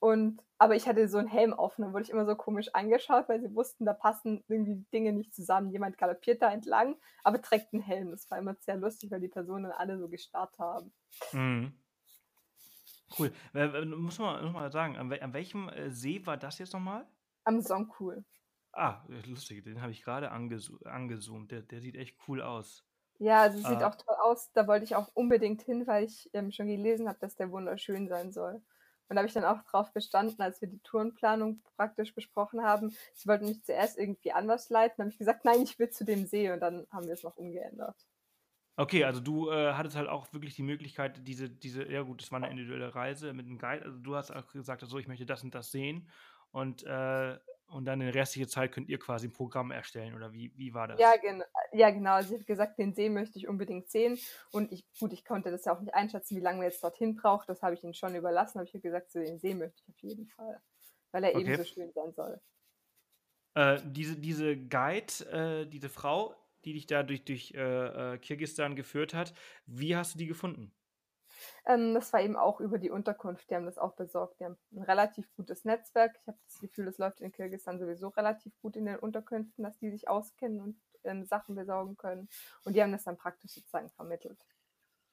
Und, aber ich hatte so einen Helm auf und dann wurde ich immer so komisch angeschaut, weil sie wussten, da passen irgendwie die Dinge nicht zusammen. Jemand galoppiert da entlang, aber trägt einen Helm. Das war immer sehr lustig, weil die Personen alle so gestarrt haben. Mhm. Cool. Äh, muss man nochmal sagen, an, an welchem äh, See war das jetzt nochmal? Am Songpool. Ah, lustig, den habe ich gerade angezo angezoomt. Der, der sieht echt cool aus. Ja, also sieht ah. auch toll aus. Da wollte ich auch unbedingt hin, weil ich ähm, schon gelesen habe, dass der wunderschön sein soll. Und da habe ich dann auch drauf bestanden, als wir die Tourenplanung praktisch besprochen haben. Sie wollten mich zuerst irgendwie anders leiten. Da habe ich gesagt, nein, ich will zu dem See. Und dann haben wir es noch umgeändert. Okay, also du äh, hattest halt auch wirklich die Möglichkeit, diese, diese, ja gut, das war eine individuelle Reise mit einem Guide. Also du hast auch gesagt, so, ich möchte das und das sehen. Und, äh, und dann in der restlichen Zeit könnt ihr quasi ein Programm erstellen oder wie, wie war das? Ja, gen ja genau. Also ich habe gesagt, den See möchte ich unbedingt sehen. Und ich, gut, ich konnte das ja auch nicht einschätzen, wie lange man jetzt dorthin braucht. Das habe ich ihnen schon überlassen. habe ich gesagt, so den See möchte ich auf jeden Fall. Weil er okay. eben so schön sein soll. Äh, diese, diese Guide, äh, diese Frau, die dich da durch, durch äh, äh, Kirgistan geführt hat. Wie hast du die gefunden? Ähm, das war eben auch über die Unterkunft. Die haben das auch besorgt. Die haben ein relativ gutes Netzwerk. Ich habe das Gefühl, das läuft in Kirgistan sowieso relativ gut in den Unterkünften, dass die sich auskennen und ähm, Sachen besorgen können. Und die haben das dann praktisch sozusagen vermittelt.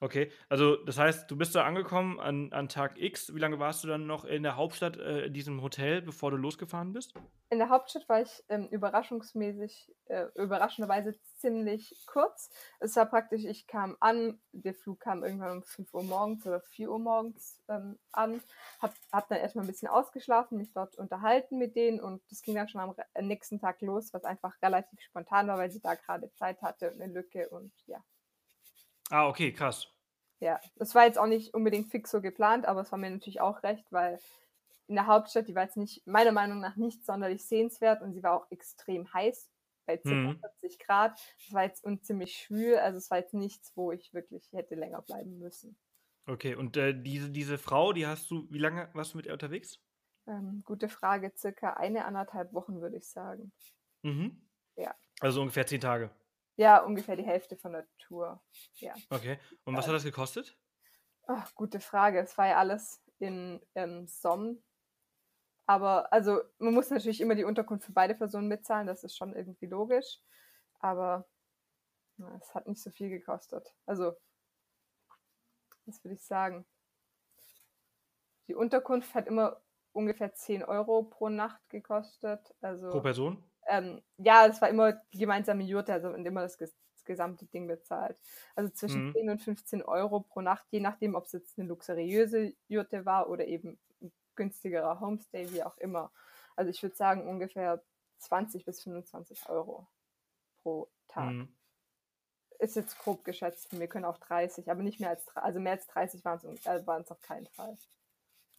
Okay, also das heißt, du bist da angekommen an, an Tag X. Wie lange warst du dann noch in der Hauptstadt, äh, in diesem Hotel, bevor du losgefahren bist? In der Hauptstadt war ich ähm, überraschungsmäßig, äh, überraschenderweise ziemlich kurz. Es war praktisch, ich kam an, der Flug kam irgendwann um 5 Uhr morgens oder 4 Uhr morgens ähm, an, hab, hab dann erstmal ein bisschen ausgeschlafen, mich dort unterhalten mit denen und das ging dann schon am nächsten Tag los, was einfach relativ spontan war, weil sie da gerade Zeit hatte und eine Lücke und ja. Ah, okay, krass. Ja, das war jetzt auch nicht unbedingt fix so geplant, aber es war mir natürlich auch recht, weil in der Hauptstadt, die war jetzt nicht, meiner Meinung nach nicht sonderlich sehenswert und sie war auch extrem heiß, bei ca. Mhm. 40 Grad. Das war jetzt und ziemlich schwül, also es war jetzt nichts, wo ich wirklich hätte länger bleiben müssen. Okay, und äh, diese, diese Frau, die hast du, wie lange warst du mit ihr unterwegs? Ähm, gute Frage, circa eine, anderthalb Wochen würde ich sagen. Mhm. Ja. Also ungefähr zehn Tage. Ja, ungefähr die Hälfte von der Tour. Ja. Okay. Und was hat das gekostet? Ach, gute Frage. Es war ja alles in ähm, Somme. Aber, also, man muss natürlich immer die Unterkunft für beide Personen mitzahlen. Das ist schon irgendwie logisch. Aber na, es hat nicht so viel gekostet. Also, was würde ich sagen? Die Unterkunft hat immer ungefähr 10 Euro pro Nacht gekostet. Also, pro Person? Ähm, ja, es war immer die gemeinsame Jurte, also immer das, das gesamte Ding bezahlt. Also zwischen mhm. 10 und 15 Euro pro Nacht, je nachdem, ob es jetzt eine luxuriöse Jurte war oder eben ein günstigerer Homestay, wie auch immer. Also ich würde sagen ungefähr 20 bis 25 Euro pro Tag. Mhm. Ist jetzt grob geschätzt. Wir können auch 30, aber nicht mehr als also mehr als 30 waren es äh, auf keinen Fall.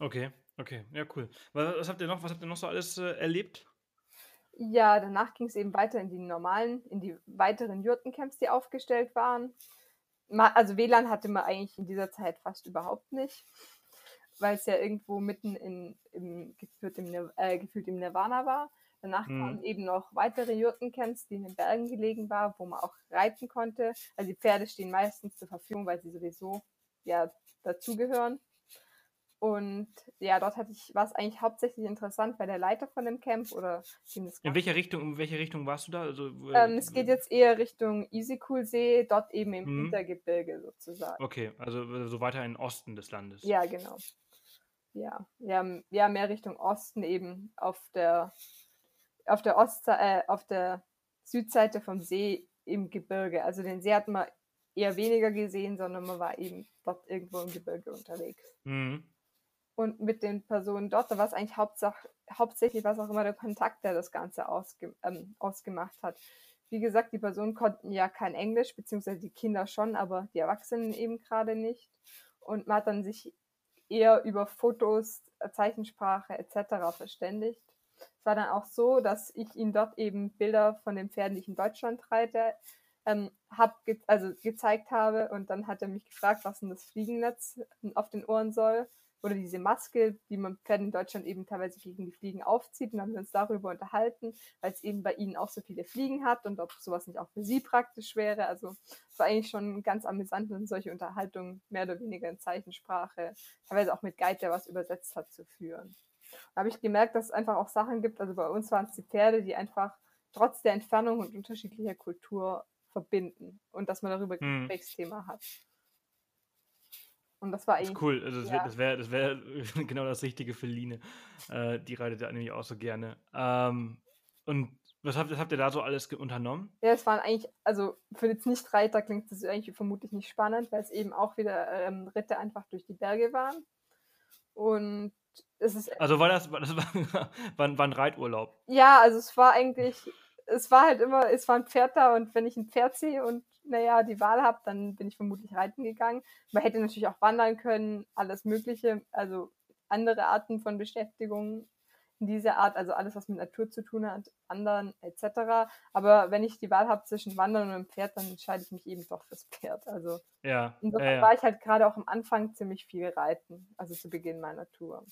Okay, okay, ja cool. Was, was, habt ihr noch? Was habt ihr noch so alles äh, erlebt? Ja, danach ging es eben weiter in die normalen, in die weiteren Jurtencamps, die aufgestellt waren. Also WLAN hatte man eigentlich in dieser Zeit fast überhaupt nicht, weil es ja irgendwo mitten in, im, gefühlt, im, äh, gefühlt im Nirvana war. Danach hm. kamen eben noch weitere Jurtencamps, die in den Bergen gelegen waren, wo man auch reiten konnte. Also die Pferde stehen meistens zur Verfügung, weil sie sowieso ja dazugehören. Und ja, dort hatte ich, war es eigentlich hauptsächlich interessant, weil der Leiter von dem Camp oder in welcher Richtung, in welcher Richtung warst du da? Also, ähm, es geht jetzt eher Richtung See, dort eben im mhm. Hintergebirge sozusagen. Okay, also so weiter in Osten des Landes. Ja, genau. Ja, ja, ja mehr Richtung Osten eben auf der auf der Ost äh, auf der Südseite vom See im Gebirge. Also den See hat man eher weniger gesehen, sondern man war eben dort irgendwo im Gebirge unterwegs. Mhm. Und mit den Personen dort, da war es eigentlich Hauptsach, hauptsächlich was auch immer der Kontakt, der das Ganze ausge, ähm, ausgemacht hat. Wie gesagt, die Personen konnten ja kein Englisch, beziehungsweise die Kinder schon, aber die Erwachsenen eben gerade nicht. Und man hat dann sich eher über Fotos, Zeichensprache etc. verständigt. Es war dann auch so, dass ich ihm dort eben Bilder von den Pferden, die ich in Deutschland reite, ähm, hab ge also gezeigt habe und dann hat er mich gefragt, was denn das Fliegennetz auf den Ohren soll oder diese Maske, die man Pferden in Deutschland eben teilweise gegen die Fliegen aufzieht. Und dann haben wir uns darüber unterhalten, weil es eben bei ihnen auch so viele Fliegen hat und ob sowas nicht auch für sie praktisch wäre. Also es war eigentlich schon ganz amüsant, und solche Unterhaltungen mehr oder weniger in Zeichensprache, teilweise auch mit Guide, der was übersetzt hat, zu führen. Da habe ich gemerkt, dass es einfach auch Sachen gibt, also bei uns waren es die Pferde, die einfach trotz der Entfernung und unterschiedlicher Kultur verbinden und dass man darüber ein hm. Gesprächsthema hat. Und das war eigentlich. Das cool, also das ja. wäre das wär, wär <laughs> genau das Richtige für Line. Äh, die reitet ja nämlich auch so gerne. Ähm, und was habt, was habt ihr da so alles unternommen? Ja, es waren eigentlich, also für jetzt Nicht-Reiter klingt das eigentlich vermutlich nicht spannend, weil es eben auch wieder ähm, Ritte einfach durch die Berge waren. Und es ist. Also war das, das <laughs> war, war, war ein Reiturlaub? Ja, also es war eigentlich, es war halt immer, es war ein Pferd da und wenn ich ein Pferd sehe und naja, die Wahl habe, dann bin ich vermutlich reiten gegangen. Man hätte natürlich auch wandern können, alles Mögliche, also andere Arten von Beschäftigung in dieser Art, also alles, was mit Natur zu tun hat, Wandern etc. Aber wenn ich die Wahl habe zwischen Wandern und einem Pferd, dann entscheide ich mich eben doch fürs Pferd. Also ja, insofern ja, ja. war ich halt gerade auch am Anfang ziemlich viel reiten, also zu Beginn meiner Tour.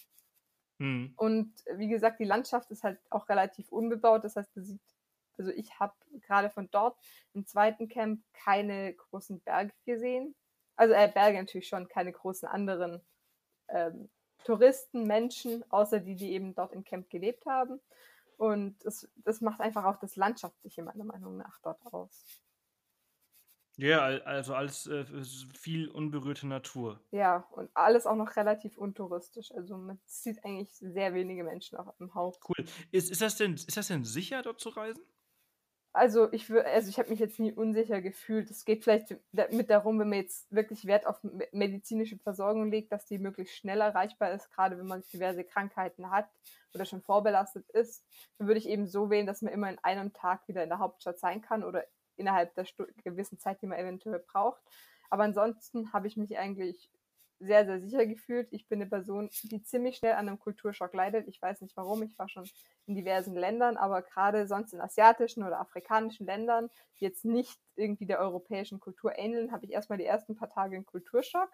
Hm. Und wie gesagt, die Landschaft ist halt auch relativ unbebaut, das heißt, man sieht also ich habe gerade von dort im zweiten Camp keine großen Berge gesehen. Also äh, Berge natürlich schon, keine großen anderen ähm, Touristen, Menschen, außer die, die eben dort im Camp gelebt haben. Und das, das macht einfach auch das Landschaftliche meiner Meinung nach dort aus. Ja, also alles äh, viel unberührte Natur. Ja, und alles auch noch relativ untouristisch. Also man sieht eigentlich sehr wenige Menschen auch im Haupt. Cool. Ist, ist, das denn, ist das denn sicher, dort zu reisen? Also ich würde, also ich habe mich jetzt nie unsicher gefühlt. Es geht vielleicht mit darum, wenn man jetzt wirklich Wert auf medizinische Versorgung legt, dass die möglichst schnell erreichbar ist, gerade wenn man diverse Krankheiten hat oder schon vorbelastet ist, dann würde ich eben so wählen, dass man immer in einem Tag wieder in der Hauptstadt sein kann oder innerhalb der gewissen Zeit, die man eventuell braucht. Aber ansonsten habe ich mich eigentlich sehr, sehr sicher gefühlt. Ich bin eine Person, die ziemlich schnell an einem Kulturschock leidet. Ich weiß nicht warum. Ich war schon in diversen Ländern, aber gerade sonst in asiatischen oder afrikanischen Ländern, die jetzt nicht irgendwie der europäischen Kultur ähneln, habe ich erstmal die ersten paar Tage einen Kulturschock.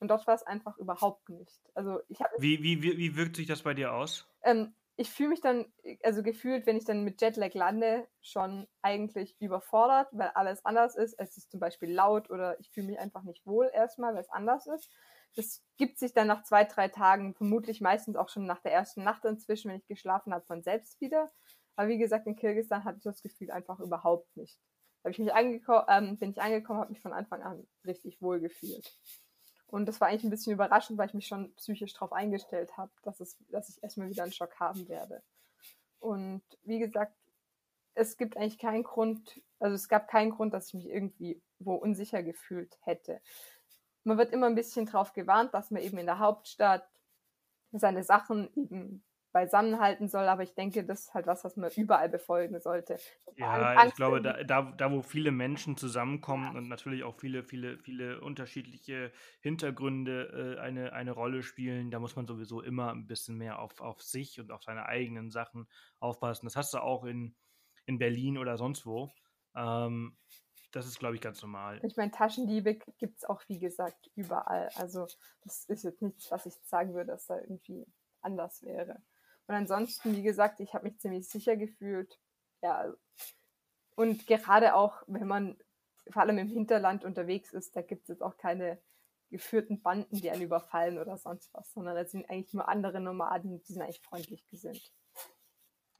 Und dort war es einfach überhaupt nicht. Also ich wie, wie, wie, wie wirkt sich das bei dir aus? Ähm, ich fühle mich dann, also gefühlt, wenn ich dann mit Jetlag lande, schon eigentlich überfordert, weil alles anders ist. Es ist zum Beispiel laut oder ich fühle mich einfach nicht wohl erstmal, weil es anders ist. Das gibt sich dann nach zwei, drei Tagen, vermutlich meistens auch schon nach der ersten Nacht inzwischen, wenn ich geschlafen habe, von selbst wieder. Aber wie gesagt, in Kirgisistan hatte ich das Gefühl einfach überhaupt nicht. Da ich mich ähm, bin ich angekommen, habe mich von Anfang an richtig wohl gefühlt. Und das war eigentlich ein bisschen überraschend, weil ich mich schon psychisch darauf eingestellt habe, dass, dass ich erstmal wieder einen Schock haben werde. Und wie gesagt, es gibt eigentlich keinen Grund, also es gab keinen Grund, dass ich mich irgendwie wo unsicher gefühlt hätte man wird immer ein bisschen darauf gewarnt, dass man eben in der Hauptstadt seine Sachen eben beisammenhalten soll, aber ich denke, das ist halt was, was man überall befolgen sollte. Ja, ich glaube, da, da, da, wo viele Menschen zusammenkommen ja. und natürlich auch viele, viele, viele unterschiedliche Hintergründe äh, eine, eine Rolle spielen, da muss man sowieso immer ein bisschen mehr auf, auf sich und auf seine eigenen Sachen aufpassen. Das hast du auch in, in Berlin oder sonst wo. Ähm, das ist, glaube ich, ganz normal. Ich meine, Taschendiebe gibt es auch, wie gesagt, überall. Also das ist jetzt nichts, was ich sagen würde, dass da irgendwie anders wäre. Und ansonsten, wie gesagt, ich habe mich ziemlich sicher gefühlt. Ja, und gerade auch, wenn man vor allem im Hinterland unterwegs ist, da gibt es jetzt auch keine geführten Banden, die einen überfallen oder sonst was, sondern das sind eigentlich nur andere Nomaden, die sind eigentlich freundlich gesinnt.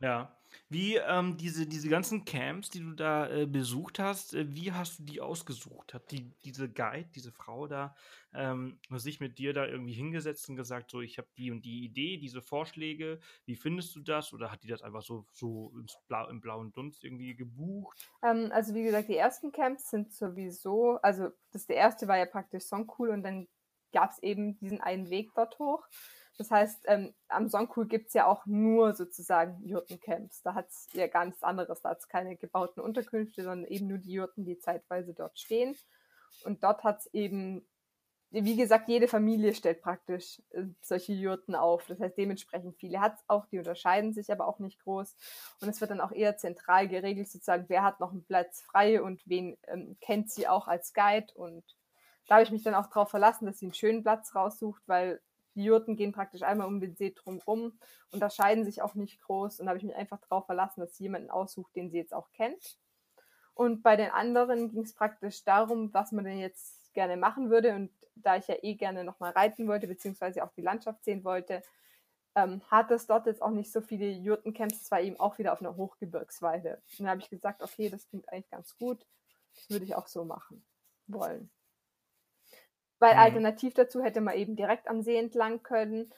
Ja. Wie ähm, diese, diese ganzen Camps, die du da äh, besucht hast, äh, wie hast du die ausgesucht? Hat die, diese Guide, diese Frau da, ähm, sich mit dir da irgendwie hingesetzt und gesagt, so, ich habe die und die Idee, diese Vorschläge, wie findest du das? Oder hat die das einfach so, so Blau, im blauen Dunst irgendwie gebucht? Ähm, also wie gesagt, die ersten Camps sind sowieso, also das der erste war ja praktisch Songcool und dann gab es eben diesen einen Weg dort hoch. Das heißt, ähm, am Songpool gibt es ja auch nur sozusagen Jurtencamps. Da hat es ja nichts anderes. Da hat es keine gebauten Unterkünfte, sondern eben nur die Jurten, die zeitweise dort stehen. Und dort hat es eben, wie gesagt, jede Familie stellt praktisch äh, solche Jurten auf. Das heißt, dementsprechend viele hat es auch, die unterscheiden sich aber auch nicht groß. Und es wird dann auch eher zentral geregelt, sozusagen, wer hat noch einen Platz frei und wen ähm, kennt sie auch als Guide. Und da habe ich mich dann auch darauf verlassen, dass sie einen schönen Platz raussucht, weil die Jurten gehen praktisch einmal um den See drumherum, unterscheiden sich auch nicht groß und habe ich mich einfach darauf verlassen, dass sie jemanden aussucht, den sie jetzt auch kennt. Und bei den anderen ging es praktisch darum, was man denn jetzt gerne machen würde. Und da ich ja eh gerne nochmal reiten wollte, beziehungsweise auch die Landschaft sehen wollte, ähm, hat es dort jetzt auch nicht so viele Jurtencamps. Es war eben auch wieder auf einer Hochgebirgsweide. Und dann habe ich gesagt, okay, das klingt eigentlich ganz gut. Das würde ich auch so machen wollen. Weil mhm. alternativ dazu hätte man eben direkt am See entlang können.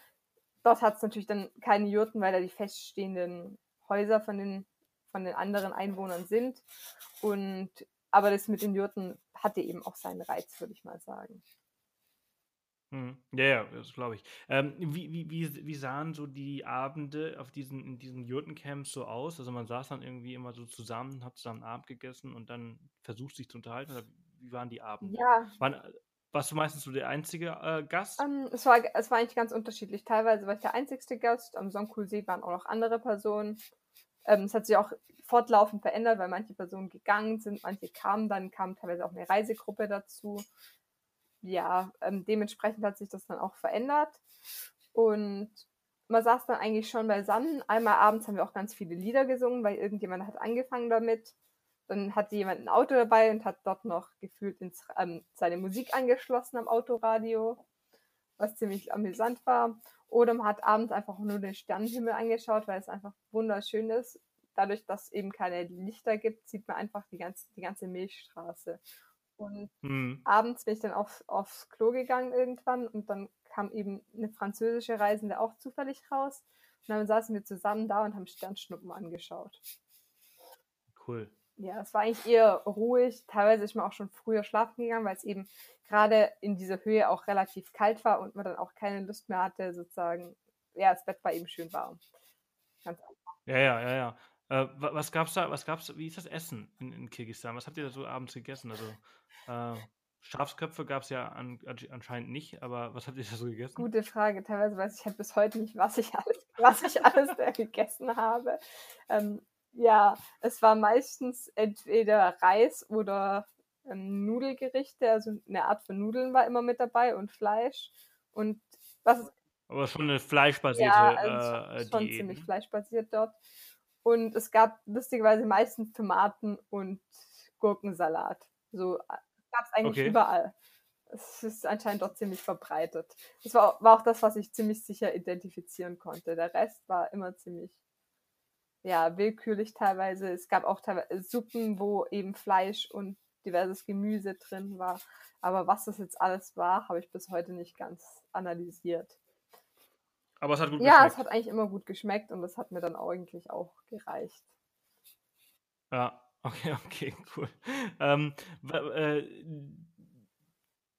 Dort hat es natürlich dann keine Jurten, weil da die feststehenden Häuser von den, von den anderen Einwohnern sind. Und aber das mit den Jurten hatte eben auch seinen Reiz, würde ich mal sagen. Mhm. Ja, ja, das glaube ich. Ähm, wie, wie, wie, wie sahen so die Abende auf diesen, in diesen Jurtencamps so aus? Also man saß dann irgendwie immer so zusammen, hat zusammen Abend gegessen und dann versucht sich zu unterhalten. Oder wie waren die Abende? Ja. Waren, warst du meistens so der einzige äh, Gast? Ähm, es, war, es war eigentlich ganz unterschiedlich. Teilweise war ich der einzigste Gast. Am Songpool-See waren auch noch andere Personen. Ähm, es hat sich auch fortlaufend verändert, weil manche Personen gegangen sind, manche kamen dann, kam teilweise auch eine Reisegruppe dazu. Ja, ähm, dementsprechend hat sich das dann auch verändert. Und man saß dann eigentlich schon beisammen. Einmal abends haben wir auch ganz viele Lieder gesungen, weil irgendjemand hat angefangen damit. Dann hatte jemand ein Auto dabei und hat dort noch gefühlt ins, ähm, seine Musik angeschlossen am Autoradio, was ziemlich amüsant war. Oder man hat abends einfach nur den Sternenhimmel angeschaut, weil es einfach wunderschön ist. Dadurch, dass es eben keine Lichter gibt, sieht man einfach die ganze, die ganze Milchstraße. Und mhm. abends bin ich dann auf, aufs Klo gegangen irgendwann und dann kam eben eine französische Reisende auch zufällig raus. Und dann saßen wir zusammen da und haben Sternschnuppen angeschaut. Cool ja, es war eigentlich eher ruhig. Teilweise ist man auch schon früher schlafen gegangen, weil es eben gerade in dieser Höhe auch relativ kalt war und man dann auch keine Lust mehr hatte, sozusagen. Ja, das Bett war eben schön warm. Ganz einfach. Ja, ja, ja, ja. Äh, was gab's da, was gab's, wie ist das Essen in, in Kirgisistan? Was habt ihr da so abends gegessen? Also, äh, Schafsköpfe gab es ja an, anscheinend nicht, aber was habt ihr da so gegessen? Gute Frage. Teilweise weiß ich halt bis heute nicht, was ich alles, was ich alles da gegessen habe. Ähm, ja, es war meistens entweder Reis oder ähm, Nudelgerichte, also eine Art von Nudeln war immer mit dabei und Fleisch. Und was Aber schon eine fleischbasierte ja, also äh, schon Diät, ziemlich ne? fleischbasiert dort. Und es gab lustigerweise meistens Tomaten und Gurkensalat. So äh, gab es eigentlich okay. überall. Es ist anscheinend dort ziemlich verbreitet. Das war, war auch das, was ich ziemlich sicher identifizieren konnte. Der Rest war immer ziemlich ja, willkürlich teilweise. Es gab auch teilweise Suppen, wo eben Fleisch und diverses Gemüse drin war. Aber was das jetzt alles war, habe ich bis heute nicht ganz analysiert. Aber es hat gut ja, geschmeckt. Ja, es hat eigentlich immer gut geschmeckt und das hat mir dann eigentlich auch gereicht. Ja, <laughs> okay, okay, cool. Ähm, äh,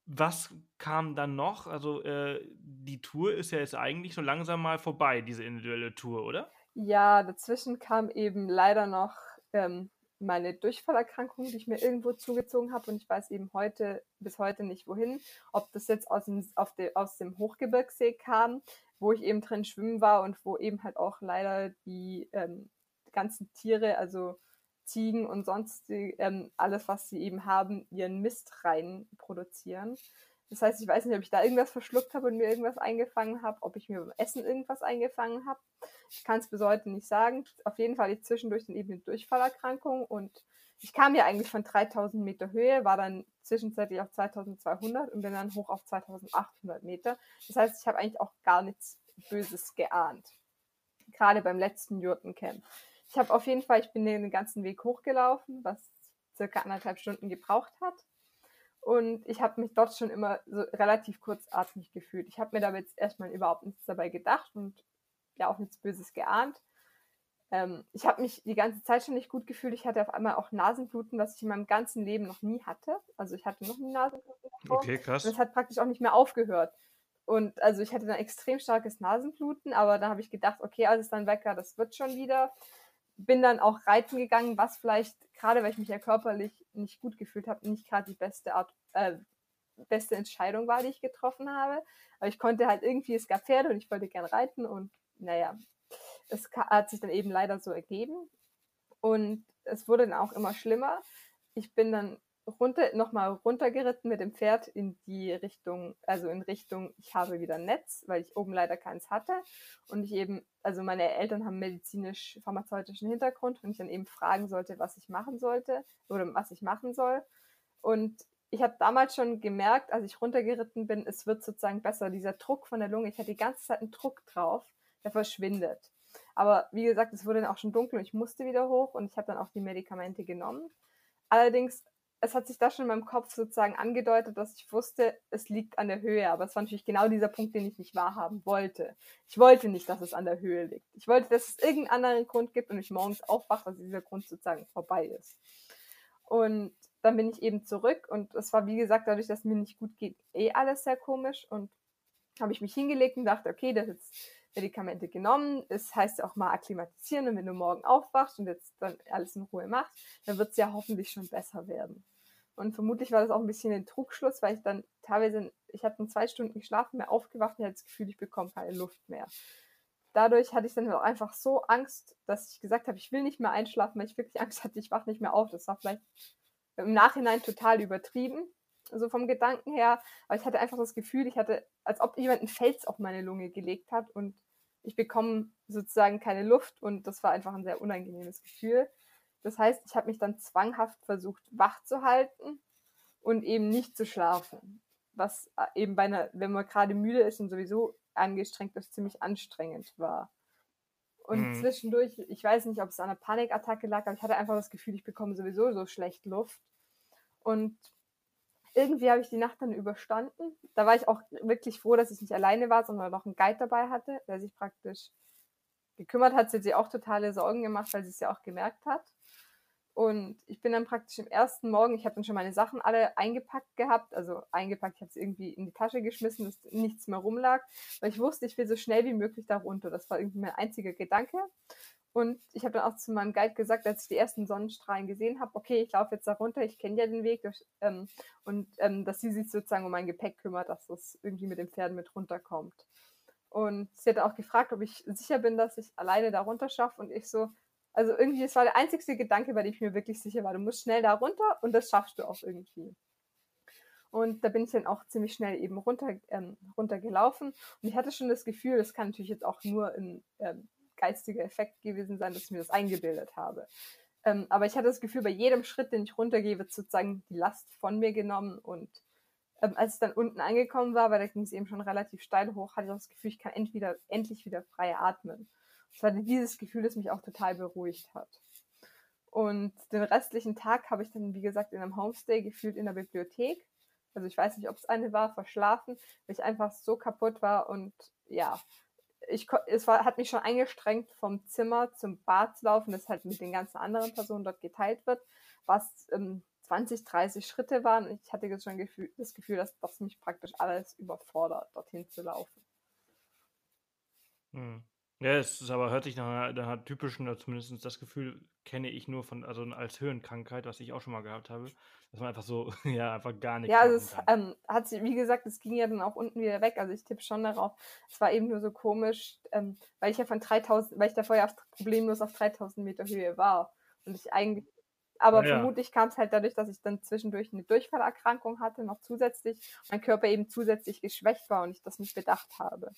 was kam dann noch? Also äh, die Tour ist ja jetzt eigentlich so langsam mal vorbei, diese individuelle Tour, oder? Ja, dazwischen kam eben leider noch ähm, meine Durchfallerkrankung, die ich mir irgendwo zugezogen habe und ich weiß eben heute bis heute nicht wohin, ob das jetzt aus dem, de, aus dem Hochgebirgssee kam, wo ich eben drin schwimmen war und wo eben halt auch leider die ähm, ganzen Tiere, also Ziegen und sonst ähm, alles, was sie eben haben, ihren Mist rein produzieren. Das heißt, ich weiß nicht, ob ich da irgendwas verschluckt habe und mir irgendwas eingefangen habe, ob ich mir beim Essen irgendwas eingefangen habe. Ich kann es bis heute nicht sagen. Auf jeden Fall ich zwischendurch dann eben eine Durchfallerkrankung und ich kam ja eigentlich von 3000 Meter Höhe, war dann zwischenzeitlich auf 2200 und bin dann hoch auf 2800 Meter. Das heißt, ich habe eigentlich auch gar nichts Böses geahnt. Gerade beim letzten Jurtencamp. Ich habe auf jeden Fall, ich bin den ganzen Weg hochgelaufen, was circa anderthalb Stunden gebraucht hat. Und ich habe mich dort schon immer so relativ kurzatmig gefühlt. Ich habe mir da jetzt erstmal überhaupt nichts dabei gedacht und ja auch nichts Böses geahnt. Ähm, ich habe mich die ganze Zeit schon nicht gut gefühlt. Ich hatte auf einmal auch Nasenbluten, was ich in meinem ganzen Leben noch nie hatte. Also ich hatte noch nie Nasenbluten. Okay, krass. Und es hat praktisch auch nicht mehr aufgehört. und also ich hatte dann extrem starkes Nasenbluten, aber da habe ich gedacht, okay, als es dann weg war, das wird schon wieder. Bin dann auch reiten gegangen, was vielleicht, gerade weil ich mich ja körperlich nicht gut gefühlt habe, nicht gerade die beste Art, äh, beste Entscheidung war, die ich getroffen habe. Aber ich konnte halt irgendwie, es gab Pferde und ich wollte gern reiten und naja, es hat sich dann eben leider so ergeben. Und es wurde dann auch immer schlimmer. Ich bin dann runter, nochmal runtergeritten mit dem Pferd in die Richtung, also in Richtung, ich habe wieder ein Netz, weil ich oben leider keins hatte. Und ich eben, also meine Eltern haben medizinisch-pharmazeutischen Hintergrund und ich dann eben fragen sollte, was ich machen sollte oder was ich machen soll. Und ich habe damals schon gemerkt, als ich runtergeritten bin, es wird sozusagen besser. Dieser Druck von der Lunge, ich hatte die ganze Zeit einen Druck drauf, der verschwindet. Aber wie gesagt, es wurde dann auch schon dunkel und ich musste wieder hoch und ich habe dann auch die Medikamente genommen. Allerdings es hat sich da schon in meinem Kopf sozusagen angedeutet, dass ich wusste, es liegt an der Höhe. Aber es war natürlich genau dieser Punkt, den ich nicht wahrhaben wollte. Ich wollte nicht, dass es an der Höhe liegt. Ich wollte, dass es irgendeinen anderen Grund gibt und ich morgens aufwache, dass dieser Grund sozusagen vorbei ist. Und dann bin ich eben zurück und es war, wie gesagt, dadurch, dass mir nicht gut geht, eh alles sehr komisch und habe ich mich hingelegt und dachte, okay, das ist Medikamente genommen. Es heißt ja auch mal akklimatisieren und wenn du morgen aufwachst und jetzt dann alles in Ruhe machst, dann wird es ja hoffentlich schon besser werden. Und vermutlich war das auch ein bisschen ein Trugschluss, weil ich dann teilweise, ich hatte zwei Stunden geschlafen, mehr aufgewacht und hatte das Gefühl, ich bekomme keine Luft mehr. Dadurch hatte ich dann auch einfach so Angst, dass ich gesagt habe, ich will nicht mehr einschlafen, weil ich wirklich Angst hatte, ich wache nicht mehr auf. Das war vielleicht im Nachhinein total übertrieben, so vom Gedanken her. Aber ich hatte einfach das Gefühl, ich hatte, als ob jemand einen Fels auf meine Lunge gelegt hat und ich bekomme sozusagen keine Luft und das war einfach ein sehr unangenehmes Gefühl. Das heißt, ich habe mich dann zwanghaft versucht, wach zu halten und eben nicht zu schlafen. Was äh, eben bei einer, wenn man gerade müde ist und sowieso angestrengt ist, ziemlich anstrengend war. Und mhm. zwischendurch, ich weiß nicht, ob es an einer Panikattacke lag, aber ich hatte einfach das Gefühl, ich bekomme sowieso so schlecht Luft. Und irgendwie habe ich die Nacht dann überstanden. Da war ich auch wirklich froh, dass ich nicht alleine war, sondern noch einen Guide dabei hatte, der sich praktisch gekümmert hat. Sie hat sich auch totale Sorgen gemacht, weil sie es ja auch gemerkt hat. Und ich bin dann praktisch im ersten Morgen, ich habe dann schon meine Sachen alle eingepackt gehabt, also eingepackt, ich habe sie irgendwie in die Tasche geschmissen, dass nichts mehr rumlag, weil ich wusste, ich will so schnell wie möglich da runter. Das war irgendwie mein einziger Gedanke. Und ich habe dann auch zu meinem Guide gesagt, als ich die ersten Sonnenstrahlen gesehen habe, okay, ich laufe jetzt da runter, ich kenne ja den Weg. Durch, ähm, und ähm, dass sie sich sozusagen um mein Gepäck kümmert, dass das irgendwie mit den Pferden mit runterkommt. Und sie hat auch gefragt, ob ich sicher bin, dass ich alleine da runter schaffe. Und ich so, also irgendwie, es war der einzigste Gedanke, bei dem ich mir wirklich sicher war. Du musst schnell da runter und das schaffst du auch irgendwie. Und da bin ich dann auch ziemlich schnell eben runter, ähm, runtergelaufen. Und ich hatte schon das Gefühl, das kann natürlich jetzt auch nur ein ähm, geistiger Effekt gewesen sein, dass ich mir das eingebildet habe. Ähm, aber ich hatte das Gefühl, bei jedem Schritt, den ich runtergehe, wird sozusagen die Last von mir genommen. Und ähm, als ich dann unten angekommen war, weil da ging es eben schon relativ steil hoch, hatte ich das Gefühl, ich kann entweder, endlich wieder frei atmen. Es war dieses Gefühl, das mich auch total beruhigt hat. Und den restlichen Tag habe ich dann, wie gesagt, in einem Homestay gefühlt in der Bibliothek. Also ich weiß nicht, ob es eine war, verschlafen, weil ich einfach so kaputt war und ja, ich, es war, hat mich schon eingestrengt, vom Zimmer zum Bad zu laufen, das halt mit den ganzen anderen Personen dort geteilt wird, was ähm, 20, 30 Schritte waren. Ich hatte jetzt schon Gefühl, das Gefühl, dass das mich praktisch alles überfordert, dorthin zu laufen. Hm. Ja, es ist aber hört sich nach einer, einer typischen, oder zumindest das Gefühl kenne ich nur von, also als Höhenkrankheit, was ich auch schon mal gehabt habe, dass man einfach so, <laughs> ja, einfach gar nicht. Ja, also es ähm, hat sie, wie gesagt, es ging ja dann auch unten wieder weg. Also ich tippe schon darauf. Es war eben nur so komisch, ähm, weil ich ja von 3000, weil ich da vorher auf, problemlos auf 3000 Meter Höhe war. Und ich eigentlich, aber ja, vermutlich kam es halt dadurch, dass ich dann zwischendurch eine Durchfallerkrankung hatte, noch zusätzlich, mein Körper eben zusätzlich geschwächt war und ich das nicht bedacht habe.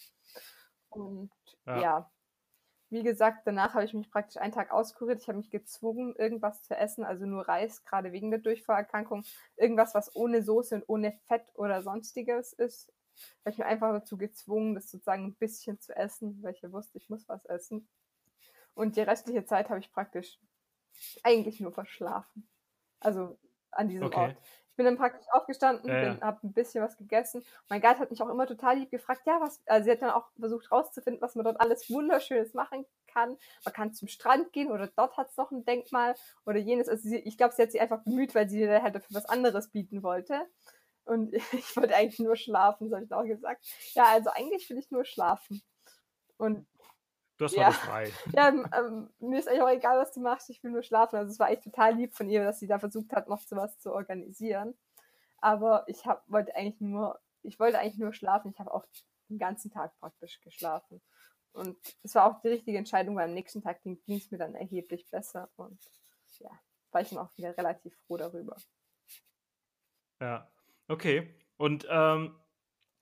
Und ja. ja. Wie gesagt, danach habe ich mich praktisch einen Tag auskuriert. Ich habe mich gezwungen, irgendwas zu essen, also nur Reis, gerade wegen der Durchfallerkrankung. Irgendwas, was ohne Soße und ohne Fett oder sonstiges ist. Habe ich mich einfach dazu gezwungen, das sozusagen ein bisschen zu essen, weil ich ja wusste, ich muss was essen. Und die restliche Zeit habe ich praktisch eigentlich nur verschlafen. Also an diesem okay. Ort bin dann praktisch aufgestanden, ja, ja. habe ein bisschen was gegessen. Mein Guide hat mich auch immer total lieb gefragt, ja, was, also sie hat dann auch versucht rauszufinden, was man dort alles Wunderschönes machen kann. Man kann zum Strand gehen oder dort hat es noch ein Denkmal oder jenes. Also sie, ich glaube, sie hat sich einfach bemüht, weil sie halt dafür was anderes bieten wollte. Und <laughs> ich wollte eigentlich nur schlafen, das habe ich auch gesagt. Ja, also eigentlich will ich nur schlafen. Und Du hast Ja. heute frei. <laughs> ja, ähm, mir ist eigentlich auch egal, was du machst, ich will nur schlafen. Also es war echt total lieb von ihr, dass sie da versucht hat, noch sowas zu organisieren. Aber ich hab, wollte eigentlich nur, ich wollte eigentlich nur schlafen. Ich habe auch den ganzen Tag praktisch geschlafen. Und es war auch die richtige Entscheidung, weil am nächsten Tag ging es mir dann erheblich besser. Und ja, war ich dann auch wieder relativ froh darüber. Ja, okay. Und ähm,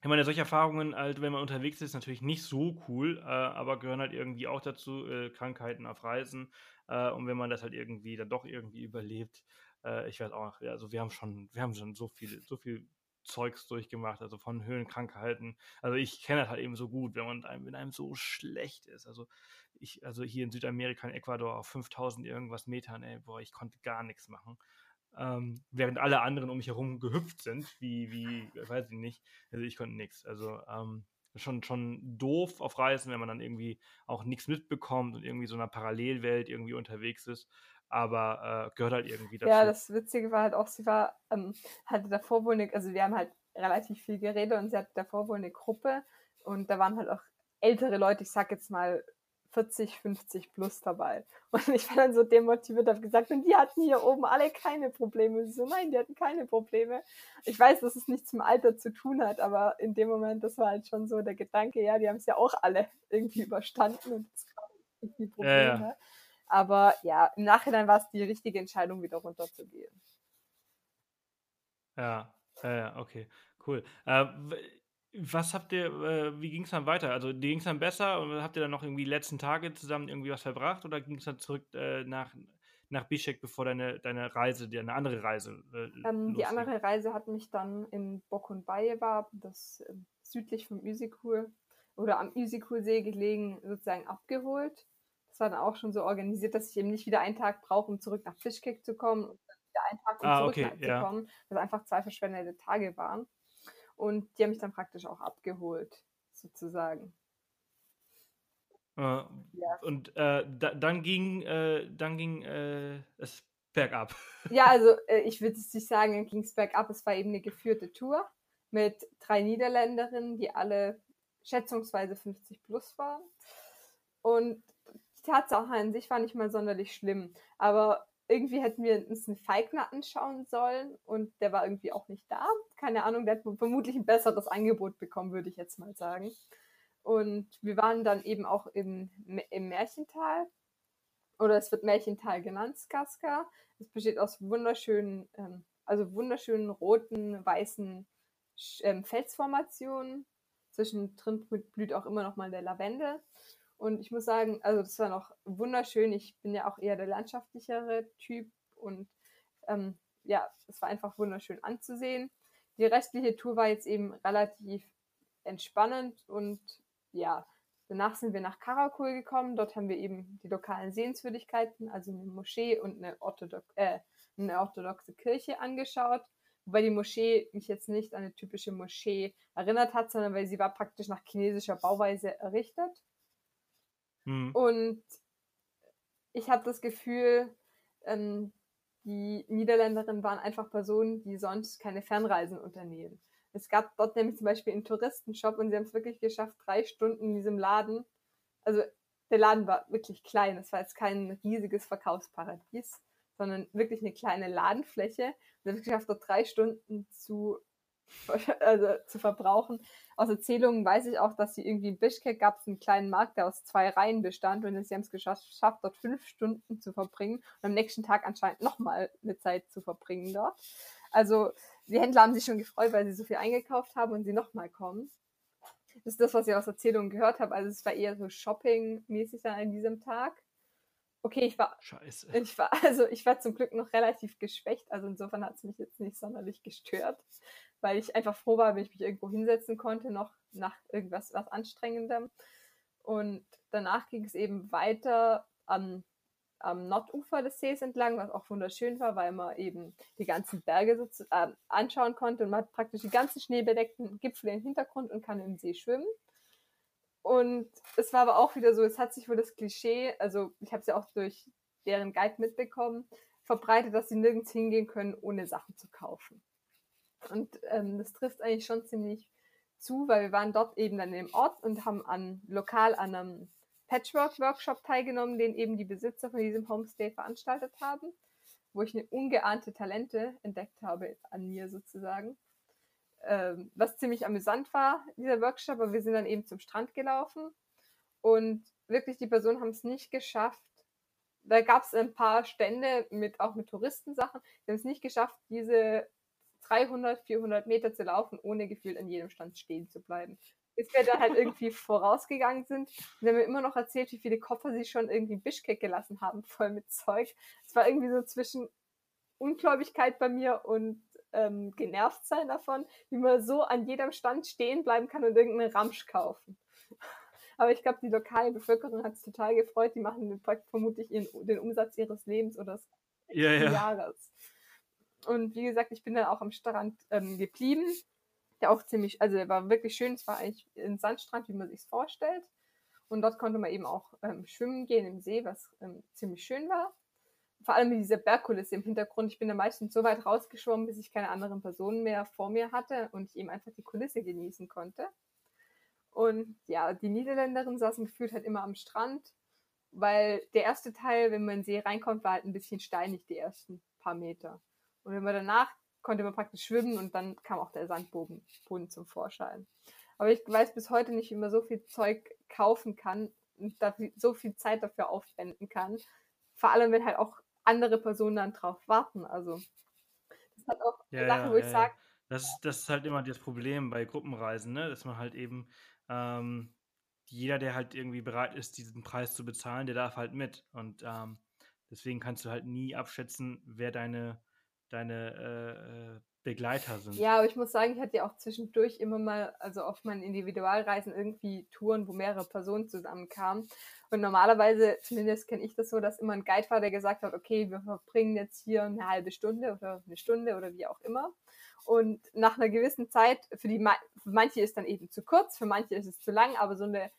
ich meine, solche Erfahrungen, halt, wenn man unterwegs ist, natürlich nicht so cool, äh, aber gehören halt irgendwie auch dazu, äh, Krankheiten auf Reisen. Äh, und wenn man das halt irgendwie dann doch irgendwie überlebt, äh, ich weiß auch, ja, also wir haben schon, wir haben schon so viel, so viel Zeugs durchgemacht, also von Höhenkrankheiten. Also ich kenne das halt eben so gut, wenn man einem, wenn einem so schlecht ist. Also ich, also hier in Südamerika, in Ecuador auf 5000 irgendwas Metern, ey, boah, ich konnte gar nichts machen. Ähm, während alle anderen um mich herum gehüpft sind, wie, wie, weiß ich nicht. Also ich konnte nichts. Also ähm, schon, schon doof auf Reisen, wenn man dann irgendwie auch nichts mitbekommt und irgendwie so in einer Parallelwelt irgendwie unterwegs ist. Aber äh, gehört halt irgendwie dazu. Ja, das Witzige war halt auch, sie war, ähm, hatte davor wohl eine, also wir haben halt relativ viel geredet und sie hatte davor wohl eine Gruppe und da waren halt auch ältere Leute, ich sag jetzt mal 40, 50 plus dabei. Und ich war dann so demotiviert, habe gesagt, und die hatten hier oben alle keine Probleme. Und sie so, nein, die hatten keine Probleme. Ich weiß, dass es nichts zum Alter zu tun hat, aber in dem Moment, das war halt schon so der Gedanke, ja, die haben es ja auch alle irgendwie überstanden und es gab irgendwie Probleme. Ja, ja. Aber ja, im Nachhinein war es die richtige Entscheidung, wieder runterzugehen. Ja, ja, okay, cool. Äh, was habt ihr, äh, wie ging es dann weiter? Also ging es dann besser und habt ihr dann noch irgendwie die letzten Tage zusammen irgendwie was verbracht oder ging es dann zurück äh, nach, nach Bischek, bevor deine, deine Reise, die, eine andere Reise äh, Ähm, die andere Reise hat mich dann in Bokunbayewa, das ähm, südlich vom Üsikul oder am Üsikulsee gelegen, sozusagen abgeholt. Das war dann auch schon so organisiert, dass ich eben nicht wieder einen Tag brauche, um zurück nach Bischkek zu kommen und dann wieder einen Tag, um Ah, zurück okay, nach- zu ja. kommen. Dass einfach zwei verschwendete Tage waren. Und die haben mich dann praktisch auch abgeholt, sozusagen. Äh, Ja. Und äh, da, dann ging, äh, dann ging äh, es bergab. <laughs> Ja, also äh, ich würde es nicht sagen, dann ging es bergab. Es war eben eine geführte Tour mit drei Niederländerinnen, die alle schätzungsweise 50 plus waren. Und die Tatsache an sich war nicht mal sonderlich schlimm. Aber irgendwie hätten wir uns einen Feigner anschauen sollen und der war irgendwie auch nicht da. Keine Ahnung, der hat vermutlich ein besseres Angebot bekommen, würde ich jetzt mal sagen. Und wir waren dann eben auch im, im Märchental. Oder es wird Märchental genannt, Skaska. Es besteht aus wunderschönen, ähm, also wunderschönen roten, weißen ähm, Felsformationen. Zwischendrin blüht auch immer noch mal der Lavendel. Und ich muss sagen, also das war noch wunderschön. Ich bin ja auch eher der landschaftlichere Typ und ähm, ja, es war einfach wunderschön anzusehen. Die restliche Tour war jetzt eben relativ entspannend und ja, danach sind wir nach Karakul gekommen. Dort haben wir eben die lokalen Sehenswürdigkeiten, also eine Moschee und eine, Orthodox äh, eine orthodoxe Kirche angeschaut. Wobei die Moschee mich jetzt nicht an eine typische Moschee erinnert hat, sondern weil sie war praktisch nach chinesischer Bauweise errichtet. Hm. Und ich habe das Gefühl, ähm, die Niederländerinnen waren einfach Personen, die sonst keine Fernreisen unternehmen. Es gab dort nämlich zum Beispiel einen Touristenshop und sie haben es wirklich geschafft, drei Stunden in diesem Laden. Also der Laden war wirklich klein. Es war jetzt kein riesiges Verkaufsparadies, sondern wirklich eine kleine Ladenfläche. Und sie haben es geschafft, dort drei Stunden zu, <laughs> also, zu verbrauchen. Aus Erzählungen weiß ich auch, dass sie irgendwie in Bischkek gab es einen kleinen Markt, der aus zwei Reihen bestand und sie haben es geschafft, dort fünf Stunden zu verbringen und am nächsten Tag anscheinend nochmal eine Zeit zu verbringen dort. Also die Händler haben sich schon gefreut, weil sie so viel eingekauft haben und sie nochmal kommen. Das ist das, was ich aus Erzählungen gehört habe. Also es war eher so Shopping-mäßig dann an diesem Tag. Okay, ich war Scheiße. ich war, <laughs> also ich war zum Glück noch relativ geschwächt, also insofern hat es mich jetzt nicht sonderlich gestört, weil ich einfach froh war, wenn ich mich irgendwo hinsetzen konnte, noch nach irgendwas was Anstrengendem. Und danach ging es eben weiter am, am Nordufer des Sees entlang, was auch wunderschön war, weil man eben die ganzen Berge so äh, anschauen konnte und man hat praktisch die ganzen schneebedeckten Gipfel im Hintergrund und kann im See schwimmen. Und es war aber auch wieder so, es hat sich wohl das Klischee, also ich habe es ja auch durch deren Guide mitbekommen, verbreitet, dass sie nirgends hingehen können, ohne Sachen zu kaufen. Und ähm, das trifft eigentlich schon ziemlich zu, weil wir waren dort eben dann im Ort und haben an lokal an einem Patchwork-Workshop teilgenommen, den eben die Besitzer von diesem Homestay veranstaltet haben, wo ich eine ungeahnte Talente entdeckt habe an mir sozusagen. Ähm, was ziemlich amüsant war, dieser Workshop, aber wir sind dann eben zum Strand gelaufen und wirklich die Personen haben es nicht geschafft. Da gab es ein paar Stände mit auch mit Touristensachen, die haben es nicht geschafft, diese 300, 400 Meter zu laufen, ohne gefühlt an jedem Stand stehen zu bleiben. Bis wir dann halt <laughs> irgendwie vorausgegangen sind. Und haben mir immer noch erzählt, wie viele Koffer sie schon irgendwie Bischkek gelassen haben, voll mit Zeug. Es war irgendwie so zwischen Ungläubigkeit bei mir und ähm, genervt sein davon, wie man so an jedem Stand stehen bleiben kann und irgendeinen Ramsch kaufen. <laughs> Aber ich glaube, die lokale Bevölkerung hat es total gefreut. Die machen vermutlich ihren, den Umsatz ihres Lebens oder des ja, ja. Jahres. Und wie gesagt, ich bin dann auch am Strand ähm, geblieben. Der auch ziemlich, also der war wirklich schön. Es war eigentlich ein Sandstrand, wie man sich vorstellt. Und dort konnte man eben auch ähm, schwimmen gehen im See, was ähm, ziemlich schön war. Vor allem mit dieser Bergkulisse im Hintergrund. Ich bin da meistens so weit rausgeschwommen, bis ich keine anderen Personen mehr vor mir hatte und ich eben einfach die Kulisse genießen konnte. Und ja, die Niederländerin saßen gefühlt halt immer am Strand, weil der erste Teil, wenn man in den See reinkommt, war halt ein bisschen steinig, die ersten paar Meter. Und wenn man danach konnte man praktisch schwimmen und dann kam auch der Sandboden zum Vorschein. Aber ich weiß bis heute nicht, wie man so viel Zeug kaufen kann und so viel Zeit dafür aufwenden kann. Vor allem, wenn halt auch andere Personen dann drauf warten. Also, das hat auch ja, Sache, wo ja, ich sage. Das, das ist halt immer das Problem bei Gruppenreisen, ne? dass man halt eben ähm, jeder, der halt irgendwie bereit ist, diesen Preis zu bezahlen, der darf halt mit. Und ähm, deswegen kannst du halt nie abschätzen, wer deine deine äh, äh, Begleiter sind. Ja, aber ich muss sagen, ich hatte ja auch zwischendurch immer mal, also auf meinen Individualreisen irgendwie Touren, wo mehrere Personen zusammenkamen. Und normalerweise, zumindest kenne ich das so, dass immer ein Guide war, der gesagt hat, okay, wir verbringen jetzt hier eine halbe Stunde oder eine Stunde oder wie auch immer. Und nach einer gewissen Zeit, für die für manche ist dann eben zu kurz, für manche ist es zu lang, aber so eine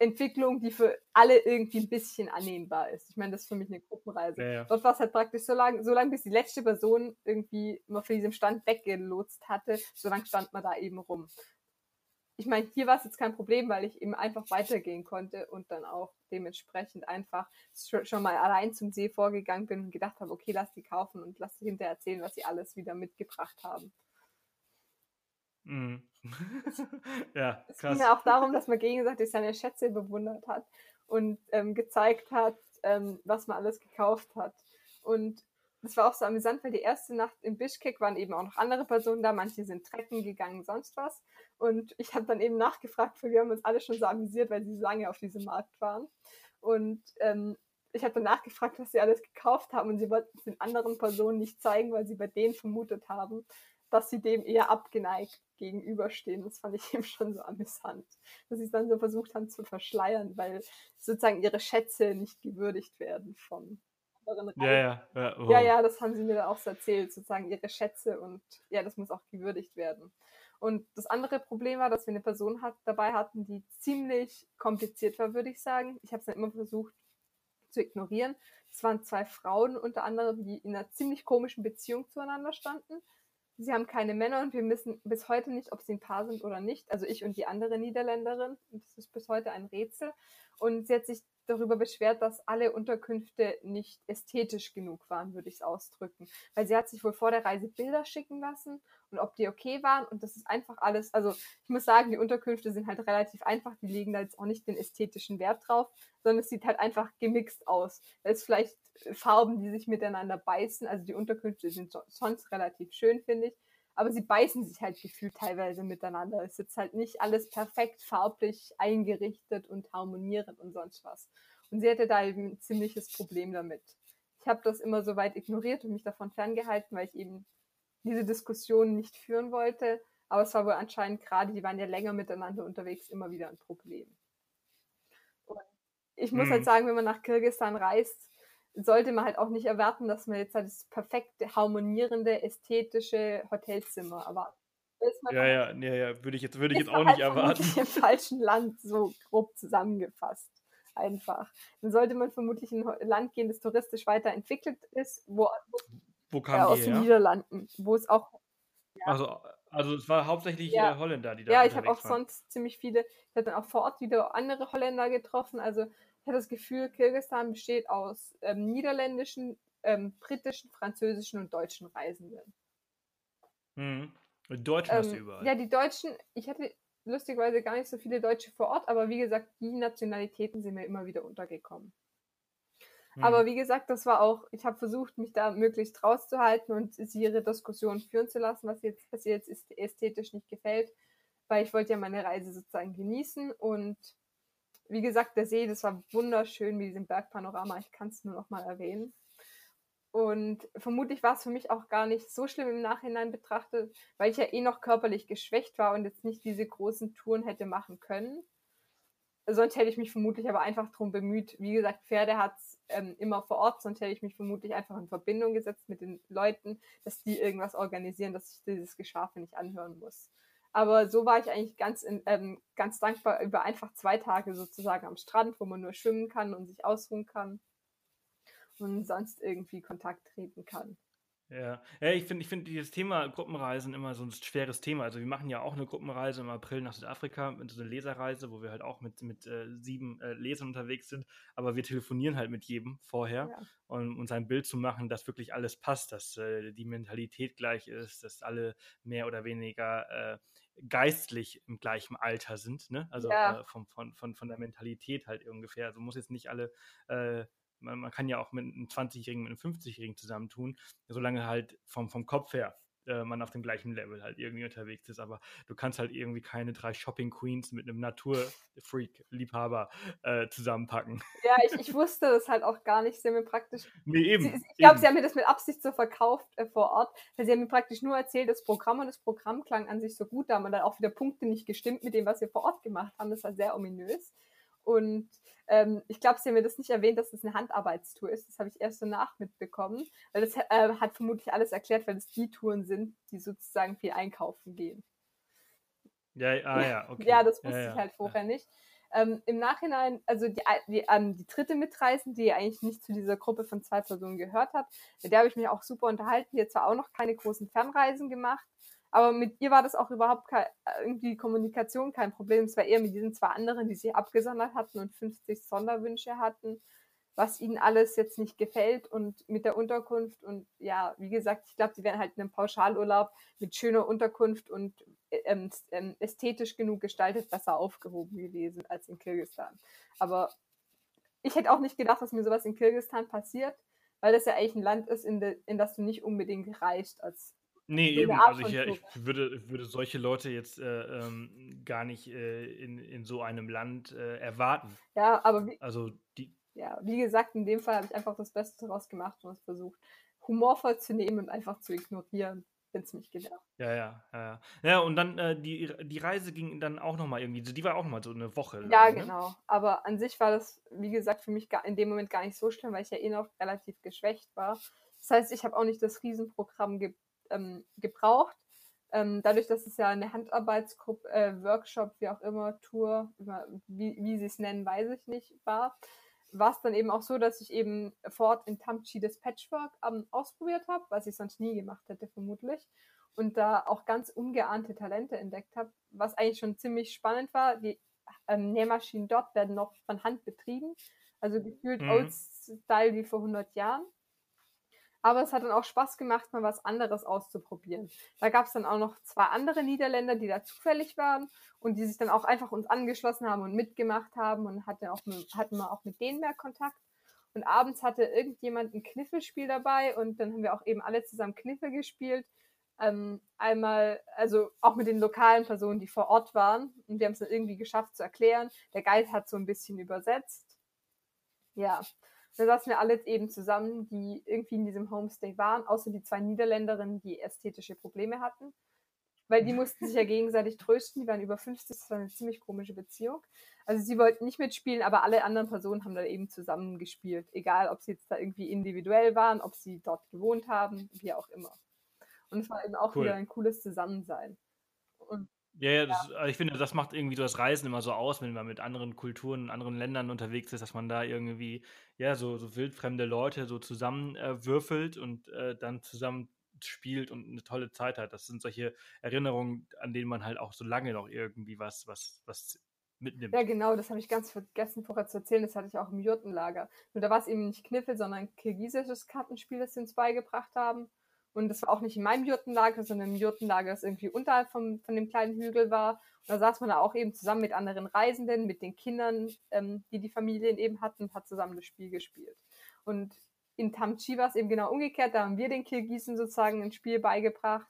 Entwicklung, die für alle irgendwie ein bisschen annehmbar ist. Ich meine, das ist für mich eine Gruppenreise. Ja, ja. Dort war es halt praktisch so lange, so lang, bis die letzte Person irgendwie mal von diesem Stand weggelotst hatte, so lange stand man da eben rum. Ich meine, hier war es jetzt kein Problem, weil ich eben einfach weitergehen konnte und dann auch dementsprechend einfach schon mal allein zum See vorgegangen bin und gedacht habe, okay, lass die kaufen und lass sie hinterher erzählen, was sie alles wieder mitgebracht haben. Mhm. <laughs> ja, es ging ja auch darum, dass man gegenseitig seine Schätze bewundert hat und ähm, gezeigt hat, ähm, was man alles gekauft hat. Und das war auch so amüsant, weil die erste Nacht in Bischkek waren eben auch noch andere Personen da. Manche sind trecken gegangen, sonst was. Und ich habe dann eben nachgefragt, weil wir haben uns alle schon so amüsiert, weil sie so lange auf diesem Markt waren. Und ähm, ich habe dann nachgefragt, was sie alles gekauft haben und sie wollten es den anderen Personen nicht zeigen, weil sie bei denen vermutet haben, dass sie dem eher abgeneigt gegenüberstehen. Das fand ich <laughs> eben schon so amüsant, dass sie es dann so versucht haben zu verschleiern, weil sozusagen ihre Schätze nicht gewürdigt werden von anderen ja, ja, ja, oh. ja, ja, das haben sie mir dann auch so erzählt, sozusagen ihre Schätze und ja, das muss auch gewürdigt werden. Und das andere Problem war, dass wir eine Person hat, dabei hatten, die ziemlich kompliziert war, würde ich sagen. Ich habe es dann immer versucht zu ignorieren. Es waren zwei Frauen unter anderem, die in einer ziemlich komischen Beziehung zueinander standen sie haben keine Männer und wir wissen bis heute nicht, ob sie ein Paar sind oder nicht. Also ich und die andere Niederländerin. Das ist bis heute ein Rätsel. Und sie hat sich darüber beschwert, dass alle Unterkünfte nicht ästhetisch genug waren, würde ich es ausdrücken. Weil sie hat sich wohl vor der Reise Bilder schicken lassen und ob die okay waren. Und das ist einfach alles, also ich muss sagen, die Unterkünfte sind halt relativ einfach, die legen da jetzt auch nicht den ästhetischen Wert drauf, sondern es sieht halt einfach gemixt aus. Da ist vielleicht Farben, die sich miteinander beißen. Also die Unterkünfte sind sonst relativ schön, finde ich. Aber sie beißen sich halt gefühlt teilweise miteinander. Es ist jetzt halt nicht alles perfekt farblich eingerichtet und harmonierend und sonst was. Und sie hatte da eben ein ziemliches Problem damit. Ich habe das immer so weit ignoriert und mich davon ferngehalten, weil ich eben diese Diskussion nicht führen wollte. Aber es war wohl anscheinend gerade, die waren ja länger miteinander unterwegs, immer wieder ein Problem. Und ich muss hm. halt sagen, wenn man nach Kirgisistan reist, sollte man halt auch nicht erwarten, dass man jetzt halt das perfekte, harmonierende, ästhetische Hotelzimmer erwartet. Ja, ja, ja, ja, würde ich jetzt, würde ich jetzt auch nicht halt erwarten. Im falschen Land, so grob zusammengefasst. Einfach. Dann sollte man vermutlich in ein Land gehen, das touristisch weiterentwickelt ist, wo, wo kam äh, aus den Niederlanden, wo es auch Ja. Also, also es war hauptsächlich ja. äh, Holländer, die da Ja, ich habe auch waren. sonst ziemlich viele, ich habe dann auch vor Ort wieder andere Holländer getroffen. Also ich habe das Gefühl, Kirgisistan besteht aus ähm, niederländischen, ähm, britischen, französischen und deutschen Reisenden. Mhm. Deutschen hast du ähm, überall. Ja, die Deutschen, ich hatte lustigerweise gar nicht so viele Deutsche vor Ort, aber wie gesagt, die Nationalitäten sind mir immer wieder untergekommen. Mhm. Aber wie gesagt, das war auch, ich habe versucht, mich da möglichst rauszuhalten und sie ihre Diskussion führen zu lassen, was jetzt, was ihr jetzt ästhetisch nicht gefällt, weil ich wollte ja meine Reise sozusagen genießen und wie gesagt, der See, das war wunderschön mit diesem Bergpanorama, ich kann es nur noch mal erwähnen. Und vermutlich war es für mich auch gar nicht so schlimm im Nachhinein betrachtet, weil ich ja eh noch körperlich geschwächt war und jetzt nicht diese großen Touren hätte machen können. Sonst hätte ich mich vermutlich aber einfach darum bemüht. Wie gesagt, Pferde hat es ähm, immer vor Ort, sonst hätte ich mich vermutlich einfach in Verbindung gesetzt mit den Leuten, dass die irgendwas organisieren, dass ich dieses Geschafe nicht anhören muss. Aber so war ich eigentlich ganz, in, ähm, ganz dankbar über einfach zwei Tage sozusagen am Strand, wo man nur schwimmen kann und sich ausruhen kann und sonst irgendwie Kontakt treten kann. Ja, ja ich finde ich find dieses Thema Gruppenreisen immer so ein schweres Thema. Also wir machen ja auch eine Gruppenreise im April nach Südafrika, so eine Leserreise, wo wir halt auch mit, mit äh, sieben äh, Lesern unterwegs sind, aber wir telefonieren halt mit jedem vorher, ja. um uns ein Bild zu machen, dass wirklich alles passt, dass äh, die Mentalität gleich ist, dass alle mehr oder weniger äh, geistlich im gleichen Alter sind, ne? Also ja. Äh, vom, von, von, von der Mentalität halt ungefähr. Also muss jetzt nicht alle äh, man, man kann ja auch mit einem 20-Jährigen, mit einem 50-Jährigen zusammentun, solange halt vom, vom Kopf her äh, man auf dem gleichen Level halt irgendwie unterwegs ist. Aber du kannst halt irgendwie keine drei Shopping Queens mit einem Naturfreak-Liebhaber äh, zusammenpacken. Ja, ich, ich wusste das halt auch gar nicht. Sie haben mir praktisch. <laughs> Nee, eben. Sie, ich glaube, sie haben mir das mit Absicht so verkauft äh, vor Ort, weil sie haben mir praktisch nur erzählt, das Programm und das Programm klang an sich so gut. Da haben dann auch wieder Punkte nicht gestimmt mit dem, was wir vor Ort gemacht haben. Das war sehr ominös. Und ähm, ich glaube, sie haben mir das nicht erwähnt, dass das eine Handarbeitstour ist. Das habe ich erst danach mitbekommen. Weil das äh, hat vermutlich alles erklärt, weil es die Touren sind, die sozusagen viel einkaufen gehen. Ja, ah, ja, okay. ja, das wusste ja, ich halt vorher ja. nicht. Ähm, Im Nachhinein, also die, die, ähm, die dritte Mitreisende, die eigentlich nicht zu dieser Gruppe von zwei Personen gehört hat, mit der habe ich mich auch super unterhalten. Die hat zwar auch noch keine großen Fernreisen gemacht, aber mit ihr war das auch überhaupt kein, irgendwie Kommunikation kein Problem. Es war eher mit diesen zwei anderen, die sich abgesondert hatten und 50 Sonderwünsche hatten, was ihnen alles jetzt nicht gefällt und mit der Unterkunft. Und ja, wie gesagt, ich glaube, die wären halt in einem Pauschalurlaub mit schöner Unterkunft und ähm, ähm, ästhetisch genug gestaltet besser aufgehoben gewesen als in Kirgisistan. Aber ich hätte auch nicht gedacht, dass mir sowas in Kirgisistan passiert, weil das ja eigentlich ein Land ist, in, de, in das du nicht unbedingt reist als Nee, eben. Also ich, ich, würde, würde solche Leute jetzt äh, ähm, gar nicht äh, in, in so einem Land äh, erwarten. Ja, aber wie, also die, ja, wie gesagt, in dem Fall habe ich einfach das Beste daraus gemacht und es versucht, humorvoll zu nehmen und einfach zu ignorieren, wenn es mich genervt. Ja, ja, ja. Ja, und dann äh, die, die Reise ging dann auch nochmal irgendwie, die war auch nochmal so eine Woche. Ja, ne? genau. Aber an sich war das, wie gesagt, für mich gar, in dem Moment gar nicht so schlimm, weil ich ja eh noch relativ geschwächt war. Das heißt, ich habe auch nicht das Riesenprogramm ge ähm, gebraucht. Ähm, dadurch, dass es ja eine Handarbeitsgruppe, äh, Workshop, wie auch immer, Tour, wie, wie sie es nennen, weiß ich nicht, war, war es dann eben auch so, dass ich eben fort in Tamchi das Patchwork ähm, ausprobiert habe, was ich sonst nie gemacht hätte, vermutlich. Und da auch ganz ungeahnte Talente entdeckt habe, was eigentlich schon ziemlich spannend war. Die ähm, Nähmaschinen dort werden noch von Hand betrieben, also gefühlt mhm. Old Style wie vor 100 Jahren. Aber es hat dann auch Spaß gemacht, mal was anderes auszuprobieren. Da gab es dann auch noch zwei andere Niederländer, die da zufällig waren und die sich dann auch einfach uns angeschlossen haben und mitgemacht haben und hatte auch, hatten wir auch mit denen mehr Kontakt. Und abends hatte irgendjemand ein Kniffelspiel dabei und dann haben wir auch eben alle zusammen Kniffel gespielt. Ähm, einmal, also auch mit den lokalen Personen, die vor Ort waren und die haben es dann irgendwie geschafft zu erklären. Der Guide hat so ein bisschen übersetzt. Ja, da saßen wir alle eben zusammen, die irgendwie in diesem Homestay waren, außer die zwei Niederländerinnen, die ästhetische Probleme hatten. Weil die mussten sich ja gegenseitig trösten, die waren über 50, das war eine ziemlich komische Beziehung. Also sie wollten nicht mitspielen, aber alle anderen Personen haben da eben zusammen gespielt. Egal, ob sie jetzt da irgendwie individuell waren, ob sie dort gewohnt haben, wie auch immer. Und es war eben auch cool. wieder ein cooles Zusammensein. Und ja, ja, das, ja. ich finde, das macht irgendwie so das Reisen immer so aus, wenn man mit anderen Kulturen, anderen Ländern unterwegs ist, dass man da irgendwie, ja, so, so wildfremde Leute so zusammenwürfelt äh, und äh, dann zusammen spielt und eine tolle Zeit hat. Das sind solche Erinnerungen, an denen man halt auch so lange noch irgendwie was, was, was mitnimmt. Ja, genau, das habe ich ganz vergessen vorher zu erzählen. Das hatte ich auch im Jurtenlager. Nur da war es eben nicht Kniffel, sondern ein kirgisisches Kartenspiel, das sie uns beigebracht haben. Und das war auch nicht in meinem Jurtenlager, sondern im Jurtenlager, das irgendwie unterhalb vom, von dem kleinen Hügel war. Und da saß man da auch eben zusammen mit anderen Reisenden, mit den Kindern, ähm, die die Familien eben hatten, und hat zusammen das Spiel gespielt. Und in Tamchi war es eben genau umgekehrt. Da haben wir den Kirgisen sozusagen ein Spiel beigebracht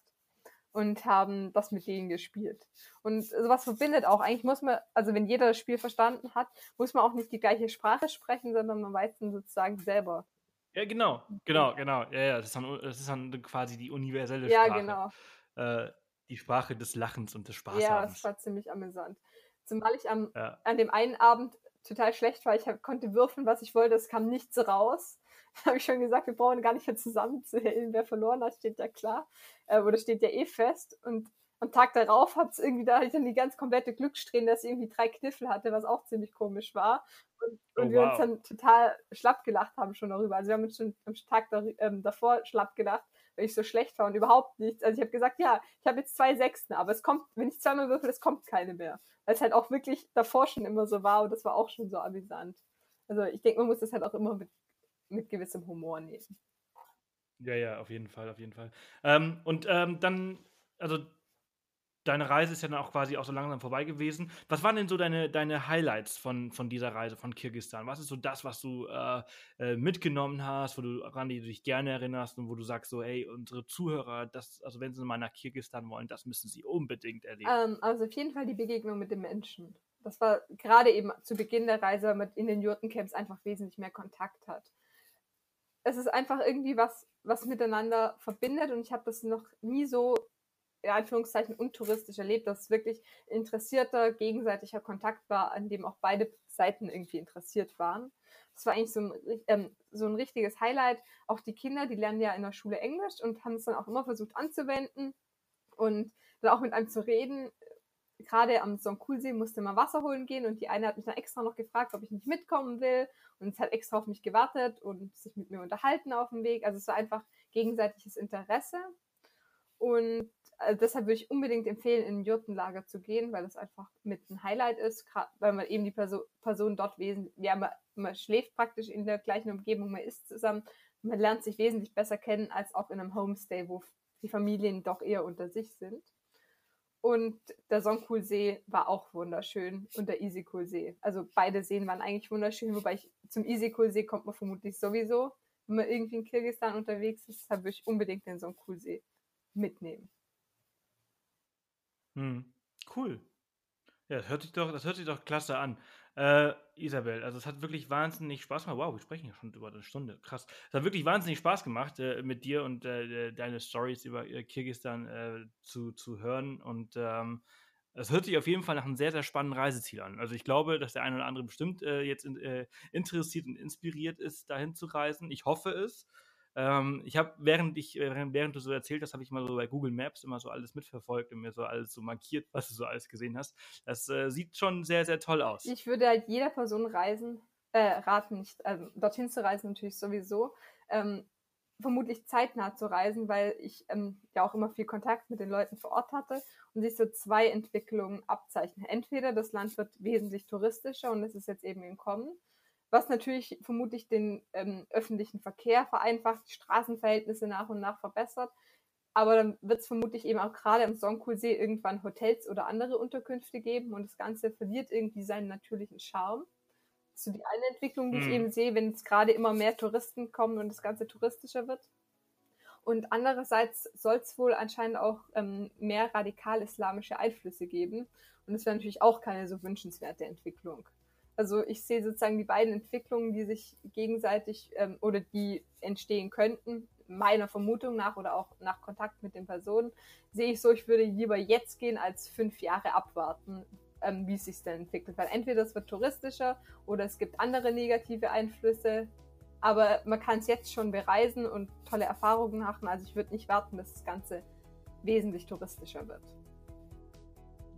und haben das mit denen gespielt. Und sowas verbindet auch. Eigentlich muss man, also wenn jeder das Spiel verstanden hat, muss man auch nicht die gleiche Sprache sprechen, sondern man weiß dann sozusagen selber. Ja, genau, genau, genau. Ja, ja, das ist dann, das ist dann quasi die universelle Sprache. Ja, genau. Äh, die Sprache des Lachens und des Spaßes. Ja, das war ziemlich amüsant. Zumal ich am, ja. an dem einen Abend total schlecht war. Ich hab, konnte würfeln, was ich wollte, es kam nichts raus. <laughs> Da habe ich schon gesagt, wir brauchen gar nicht mehr zusammenzählen. Wer verloren hat, steht ja klar. Äh, oder steht ja eh fest. Und am Tag darauf hat es irgendwie, da hatte ich dann die ganz komplette Glückssträhne, dass ich irgendwie drei Kniffel hatte, was auch ziemlich komisch war. Und, und oh, wir wow. uns dann total schlapp gelacht haben schon darüber. Also wir haben uns schon am Tag da, ähm, davor schlapp gelacht, weil ich so schlecht war und überhaupt nichts. Also ich habe gesagt, ja, ich habe jetzt zwei Sechsten, aber es kommt, wenn ich zweimal würfel, es kommt keine mehr. Weil es halt auch wirklich davor schon immer so war und das war auch schon so amüsant. Also ich denke, man muss das halt auch immer mit, mit gewissem Humor nehmen. Ja, ja, auf jeden Fall, auf jeden Fall. Ähm, und ähm, dann, also deine Reise ist ja dann auch quasi auch so langsam vorbei gewesen. Was waren denn so deine, deine Highlights von, von dieser Reise von Kirgistan? Was ist so das, was du äh, äh, mitgenommen hast, wo du, an die du dich gerne erinnerst und wo du sagst so, hey, unsere Zuhörer, das, also wenn sie mal nach Kirgistan wollen, das müssen sie unbedingt erleben. Ähm, also auf jeden Fall die Begegnung mit den Menschen. Das war gerade eben zu Beginn der Reise mit in den Jurtencamps einfach wesentlich mehr Kontakt hat. Es ist einfach irgendwie was, was miteinander verbindet und ich habe das noch nie so in Anführungszeichen untouristisch erlebt, dass es wirklich interessierter, gegenseitiger Kontakt war, an dem auch beide Seiten irgendwie interessiert waren. Das war eigentlich so ein, ähm, so ein richtiges Highlight. Auch die Kinder, die lernen ja in der Schule Englisch und haben es dann auch immer versucht anzuwenden und dann auch mit einem zu reden. Gerade am Songkulsee musste man Wasser holen gehen und die eine hat mich dann extra noch gefragt, ob ich nicht mitkommen will und es hat extra auf mich gewartet und sich mit mir unterhalten auf dem Weg. Also es war einfach gegenseitiges Interesse. Und also deshalb würde ich unbedingt empfehlen, in ein Jurtenlager zu gehen, weil das einfach mit ein Highlight ist, weil man eben die Perso Person dort wesentlich, ja, man, man, schläft praktisch in der gleichen Umgebung, man isst zusammen, man lernt sich wesentlich besser kennen als auch in einem Homestay, wo die Familien doch eher unter sich sind. Und der Songkul-See war auch wunderschön und der Isikul-See. Also beide Seen waren eigentlich wunderschön, wobei ich zum Isikul-See kommt man vermutlich sowieso, wenn man irgendwie in Kirgisistan unterwegs ist, deshalb würde ich unbedingt den Songkul-See mitnehmen. Hm. Cool. Ja, das hört sich doch, das hört sich doch klasse an. Äh, Isabel, also es hat wirklich wahnsinnig Spaß gemacht. Wow, wir sprechen ja schon über eine Stunde. Krass. Es hat wirklich wahnsinnig Spaß gemacht, äh, mit dir und äh, deine Stories über äh, Kirgistan äh, zu, zu hören. Und ähm, es hört sich auf jeden Fall nach einem sehr, sehr spannenden Reiseziel an. Also ich glaube, dass der eine oder andere bestimmt äh, jetzt in, interessiert und inspiriert ist, dahin zu reisen. Ich hoffe es. Ähm, ich habe, während ich, während, während du so erzählt hast, habe ich mal so bei Google Maps immer so alles mitverfolgt und mir so alles so markiert, <laughs> was du so alles gesehen hast. Das äh, sieht schon sehr, sehr toll aus. Ich würde halt jeder Person reisen, äh, raten, nicht, also dorthin zu reisen natürlich sowieso. Ähm, vermutlich zeitnah zu reisen, weil ich ähm, ja auch immer viel Kontakt mit den Leuten vor Ort hatte und sich so zwei Entwicklungen abzeichnen. Entweder das Land wird wesentlich touristischer und es ist jetzt eben im Kommen was natürlich vermutlich den ähm, öffentlichen Verkehr vereinfacht, die Straßenverhältnisse nach und nach verbessert. Aber dann wird es vermutlich eben auch gerade im Songkulsee irgendwann Hotels oder andere Unterkünfte geben und das Ganze verliert irgendwie seinen natürlichen Charme. So die eine Entwicklung, die hm. ich eben sehe, wenn es gerade immer mehr Touristen kommen und das Ganze touristischer wird. Und andererseits soll es wohl anscheinend auch ähm, mehr radikal-islamische Einflüsse geben. Und das wäre natürlich auch keine so wünschenswerte Entwicklung. Also ich sehe sozusagen die beiden Entwicklungen, die sich gegenseitig ähm, oder die entstehen könnten, meiner Vermutung nach oder auch nach Kontakt mit den Personen, sehe ich so, ich würde lieber jetzt gehen, als fünf Jahre abwarten, ähm, wie es sich denn entwickelt. Weil entweder es wird touristischer oder es gibt andere negative Einflüsse, aber man kann es jetzt schon bereisen und tolle Erfahrungen machen. Also ich würde nicht warten, bis das Ganze wesentlich touristischer wird.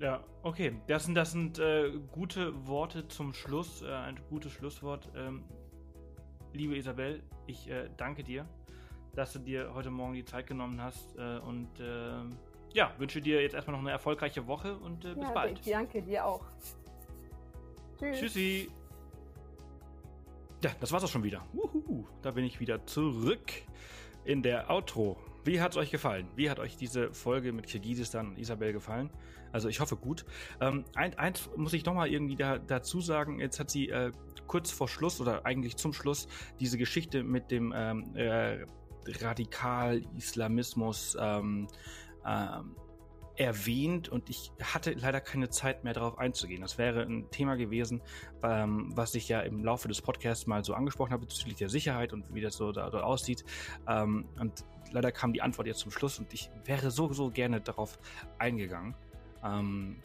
Ja, okay. Das sind, das sind äh, gute Worte zum Schluss, äh, ein gutes Schlusswort. Ähm, liebe Isabel, ich äh, danke dir dass du dir heute Morgen die Zeit genommen hast äh, und äh, ja, wünsche dir jetzt erstmal noch eine erfolgreiche Woche und äh, bis ja, bald. Danke dir auch. Tschüss. Tschüssi. Ja, das war's auch schon wieder. Uhuhu, da bin ich wieder zurück in der Outro. Wie hat's euch gefallen? Wie hat euch diese Folge mit Kirgisistan und Isabel gefallen? Also ich hoffe gut. Ähm, ein, eins muss ich nochmal irgendwie da, dazu sagen. Jetzt hat sie äh, kurz vor Schluss oder eigentlich zum Schluss diese Geschichte mit dem ähm, äh, Radikal-Islamismus ähm, ähm, erwähnt und ich hatte leider keine Zeit mehr darauf einzugehen. Das wäre ein Thema gewesen, ähm, was ich ja im Laufe des Podcasts mal so angesprochen habe bezüglich der Sicherheit und wie das so da, dort aussieht. Ähm, und leider kam die Antwort jetzt zum Schluss und ich wäre so, so gerne darauf eingegangen. Ähm,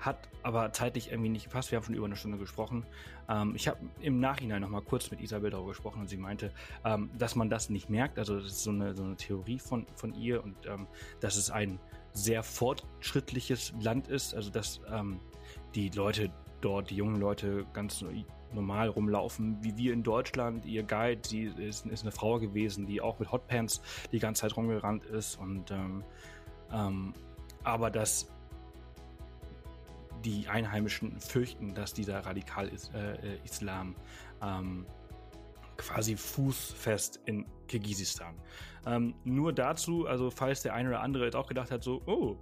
hat aber zeitlich irgendwie nicht gepasst. Wir haben schon über eine Stunde gesprochen. Ähm, ich habe im Nachhinein noch mal kurz mit Isabel darüber gesprochen und sie meinte, ähm, dass man das nicht merkt. Also das ist so eine, so eine Theorie von, von ihr und ähm, dass es ein sehr fortschrittliches Land ist. Also dass ähm, die Leute dort, die jungen Leute ganz normal rumlaufen, wie wir in Deutschland. Ihr Guide, die ist, ist eine Frau gewesen, die auch mit Hotpants die ganze Zeit rumgerannt ist und ähm, ähm, aber dass die Einheimischen fürchten, dass dieser Radikal-Islam äh, ähm, quasi fußfest in Kirgisistan. Ähm, nur dazu, also falls der eine oder andere jetzt auch gedacht hat, so, oh,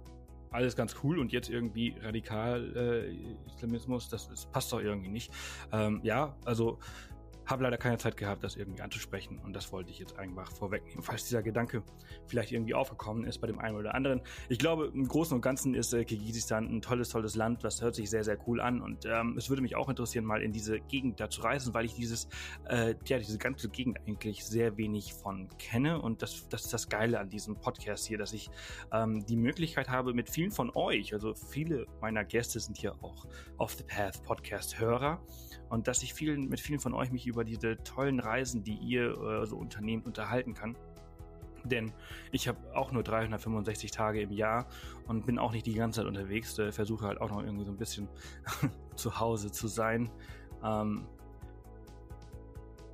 alles ganz cool und jetzt irgendwie Radikal-Islamismus, äh, das, das, passt doch irgendwie nicht. Ähm, ja, also habe leider keine Zeit gehabt, das irgendwie anzusprechen und das wollte ich jetzt einfach vorwegnehmen, falls dieser Gedanke vielleicht irgendwie aufgekommen ist bei dem einen oder anderen. Ich glaube, im Großen und Ganzen ist äh, Kirgisistan ein tolles, tolles Land, das hört sich sehr, sehr cool an und ähm, es würde mich auch interessieren, mal in diese Gegend da zu reisen, weil ich dieses, äh, ja, diese ganze Gegend eigentlich sehr wenig von kenne und das, das ist das Geile an diesem Podcast hier, dass ich ähm, die Möglichkeit habe, mit vielen von euch, also viele meiner Gäste sind hier auch Off the Path Podcast Hörer und dass ich vielen, mit vielen von euch mich über diese tollen Reisen, die ihr äh, so unternehmt, unterhalten kann. Denn ich habe auch nur 365 Tage im Jahr und bin auch nicht die ganze Zeit unterwegs. Äh, versuche halt auch noch irgendwie so ein bisschen <laughs> zu Hause zu sein. Ähm,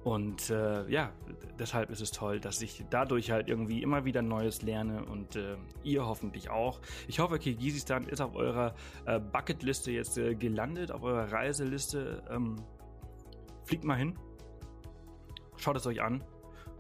und äh, ja, deshalb ist es toll, dass ich dadurch halt irgendwie immer wieder Neues lerne und äh, ihr hoffentlich auch. Ich hoffe, Kirgisistan ist auf eurer äh, Bucketliste jetzt äh, gelandet, auf eurer Reiseliste. Ähm, fliegt mal hin. Schaut es euch an.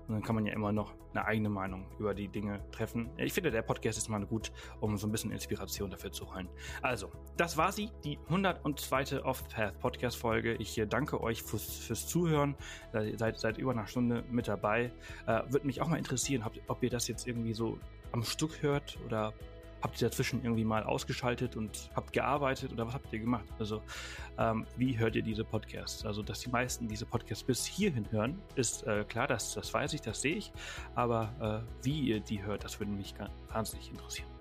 Und dann kann man ja immer noch eine eigene Meinung über die Dinge treffen. Ich finde, der Podcast ist mal gut, um so ein bisschen Inspiration dafür zu holen. Also, das war sie, die 102. Off-Path Podcast-Folge. Ich äh, danke euch fürs, fürs Zuhören. Ihr seid seit über einer Stunde mit dabei. Äh, Würde mich auch mal interessieren, ob, ob ihr das jetzt irgendwie so am Stück hört oder habt ihr dazwischen irgendwie mal ausgeschaltet und habt gearbeitet oder was habt ihr gemacht? Also ähm, wie hört ihr diese Podcasts? Also dass die meisten diese Podcasts bis hierhin hören, ist äh, klar, das, das weiß ich, das sehe ich. Aber äh, wie ihr die hört, das würde mich wahnsinnig interessieren.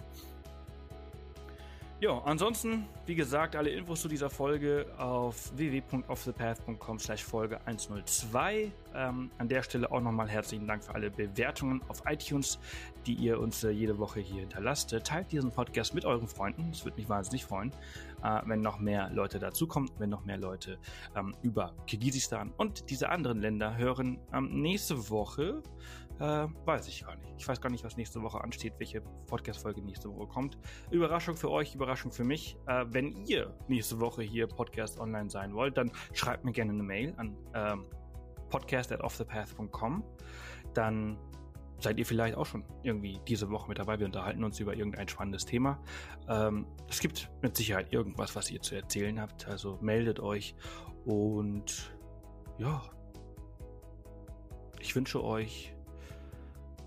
Ja, ansonsten, wie gesagt, alle Infos zu dieser Folge auf www.offthepath.com slash Folge 102. Ähm, an der Stelle auch nochmal herzlichen Dank für alle Bewertungen auf iTunes, die ihr uns äh, jede Woche hier hinterlasst. Äh, teilt diesen Podcast mit euren Freunden. Das würde mich wahnsinnig freuen, äh, wenn noch mehr Leute dazukommen, wenn noch mehr Leute ähm, über Kirgisistan und diese anderen Länder hören. Ähm, nächste Woche äh, weiß ich gar nicht. Ich weiß gar nicht, was nächste Woche ansteht, welche Podcast-Folge nächste Woche kommt. Überraschung für euch, Überraschung für mich. Äh, wenn ihr nächste Woche hier Podcast online sein wollt, dann schreibt mir gerne eine Mail an ähm, podcast. Dann seid ihr vielleicht auch schon irgendwie diese Woche mit dabei. Wir unterhalten uns über irgendein spannendes Thema. Ähm, es gibt mit Sicherheit irgendwas, was ihr zu erzählen habt. Also meldet euch und ja, ich wünsche euch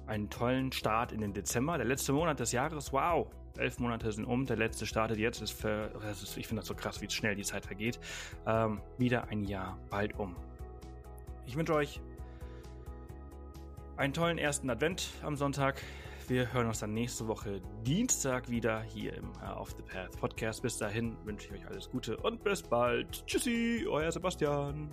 einen tollen Start in den Dezember. Der letzte Monat des Jahres, wow! Elf Monate sind um, der letzte startet jetzt. Ist für, ist, ich finde das so krass, wie schnell die Zeit vergeht. Ähm, wieder ein Jahr bald um. Ich wünsche euch einen tollen ersten Advent am Sonntag. Wir hören uns dann nächste Woche Dienstag wieder hier im uh, Off the Path Podcast. Bis dahin wünsche ich euch alles Gute und bis bald. Tschüssi, euer Sebastian.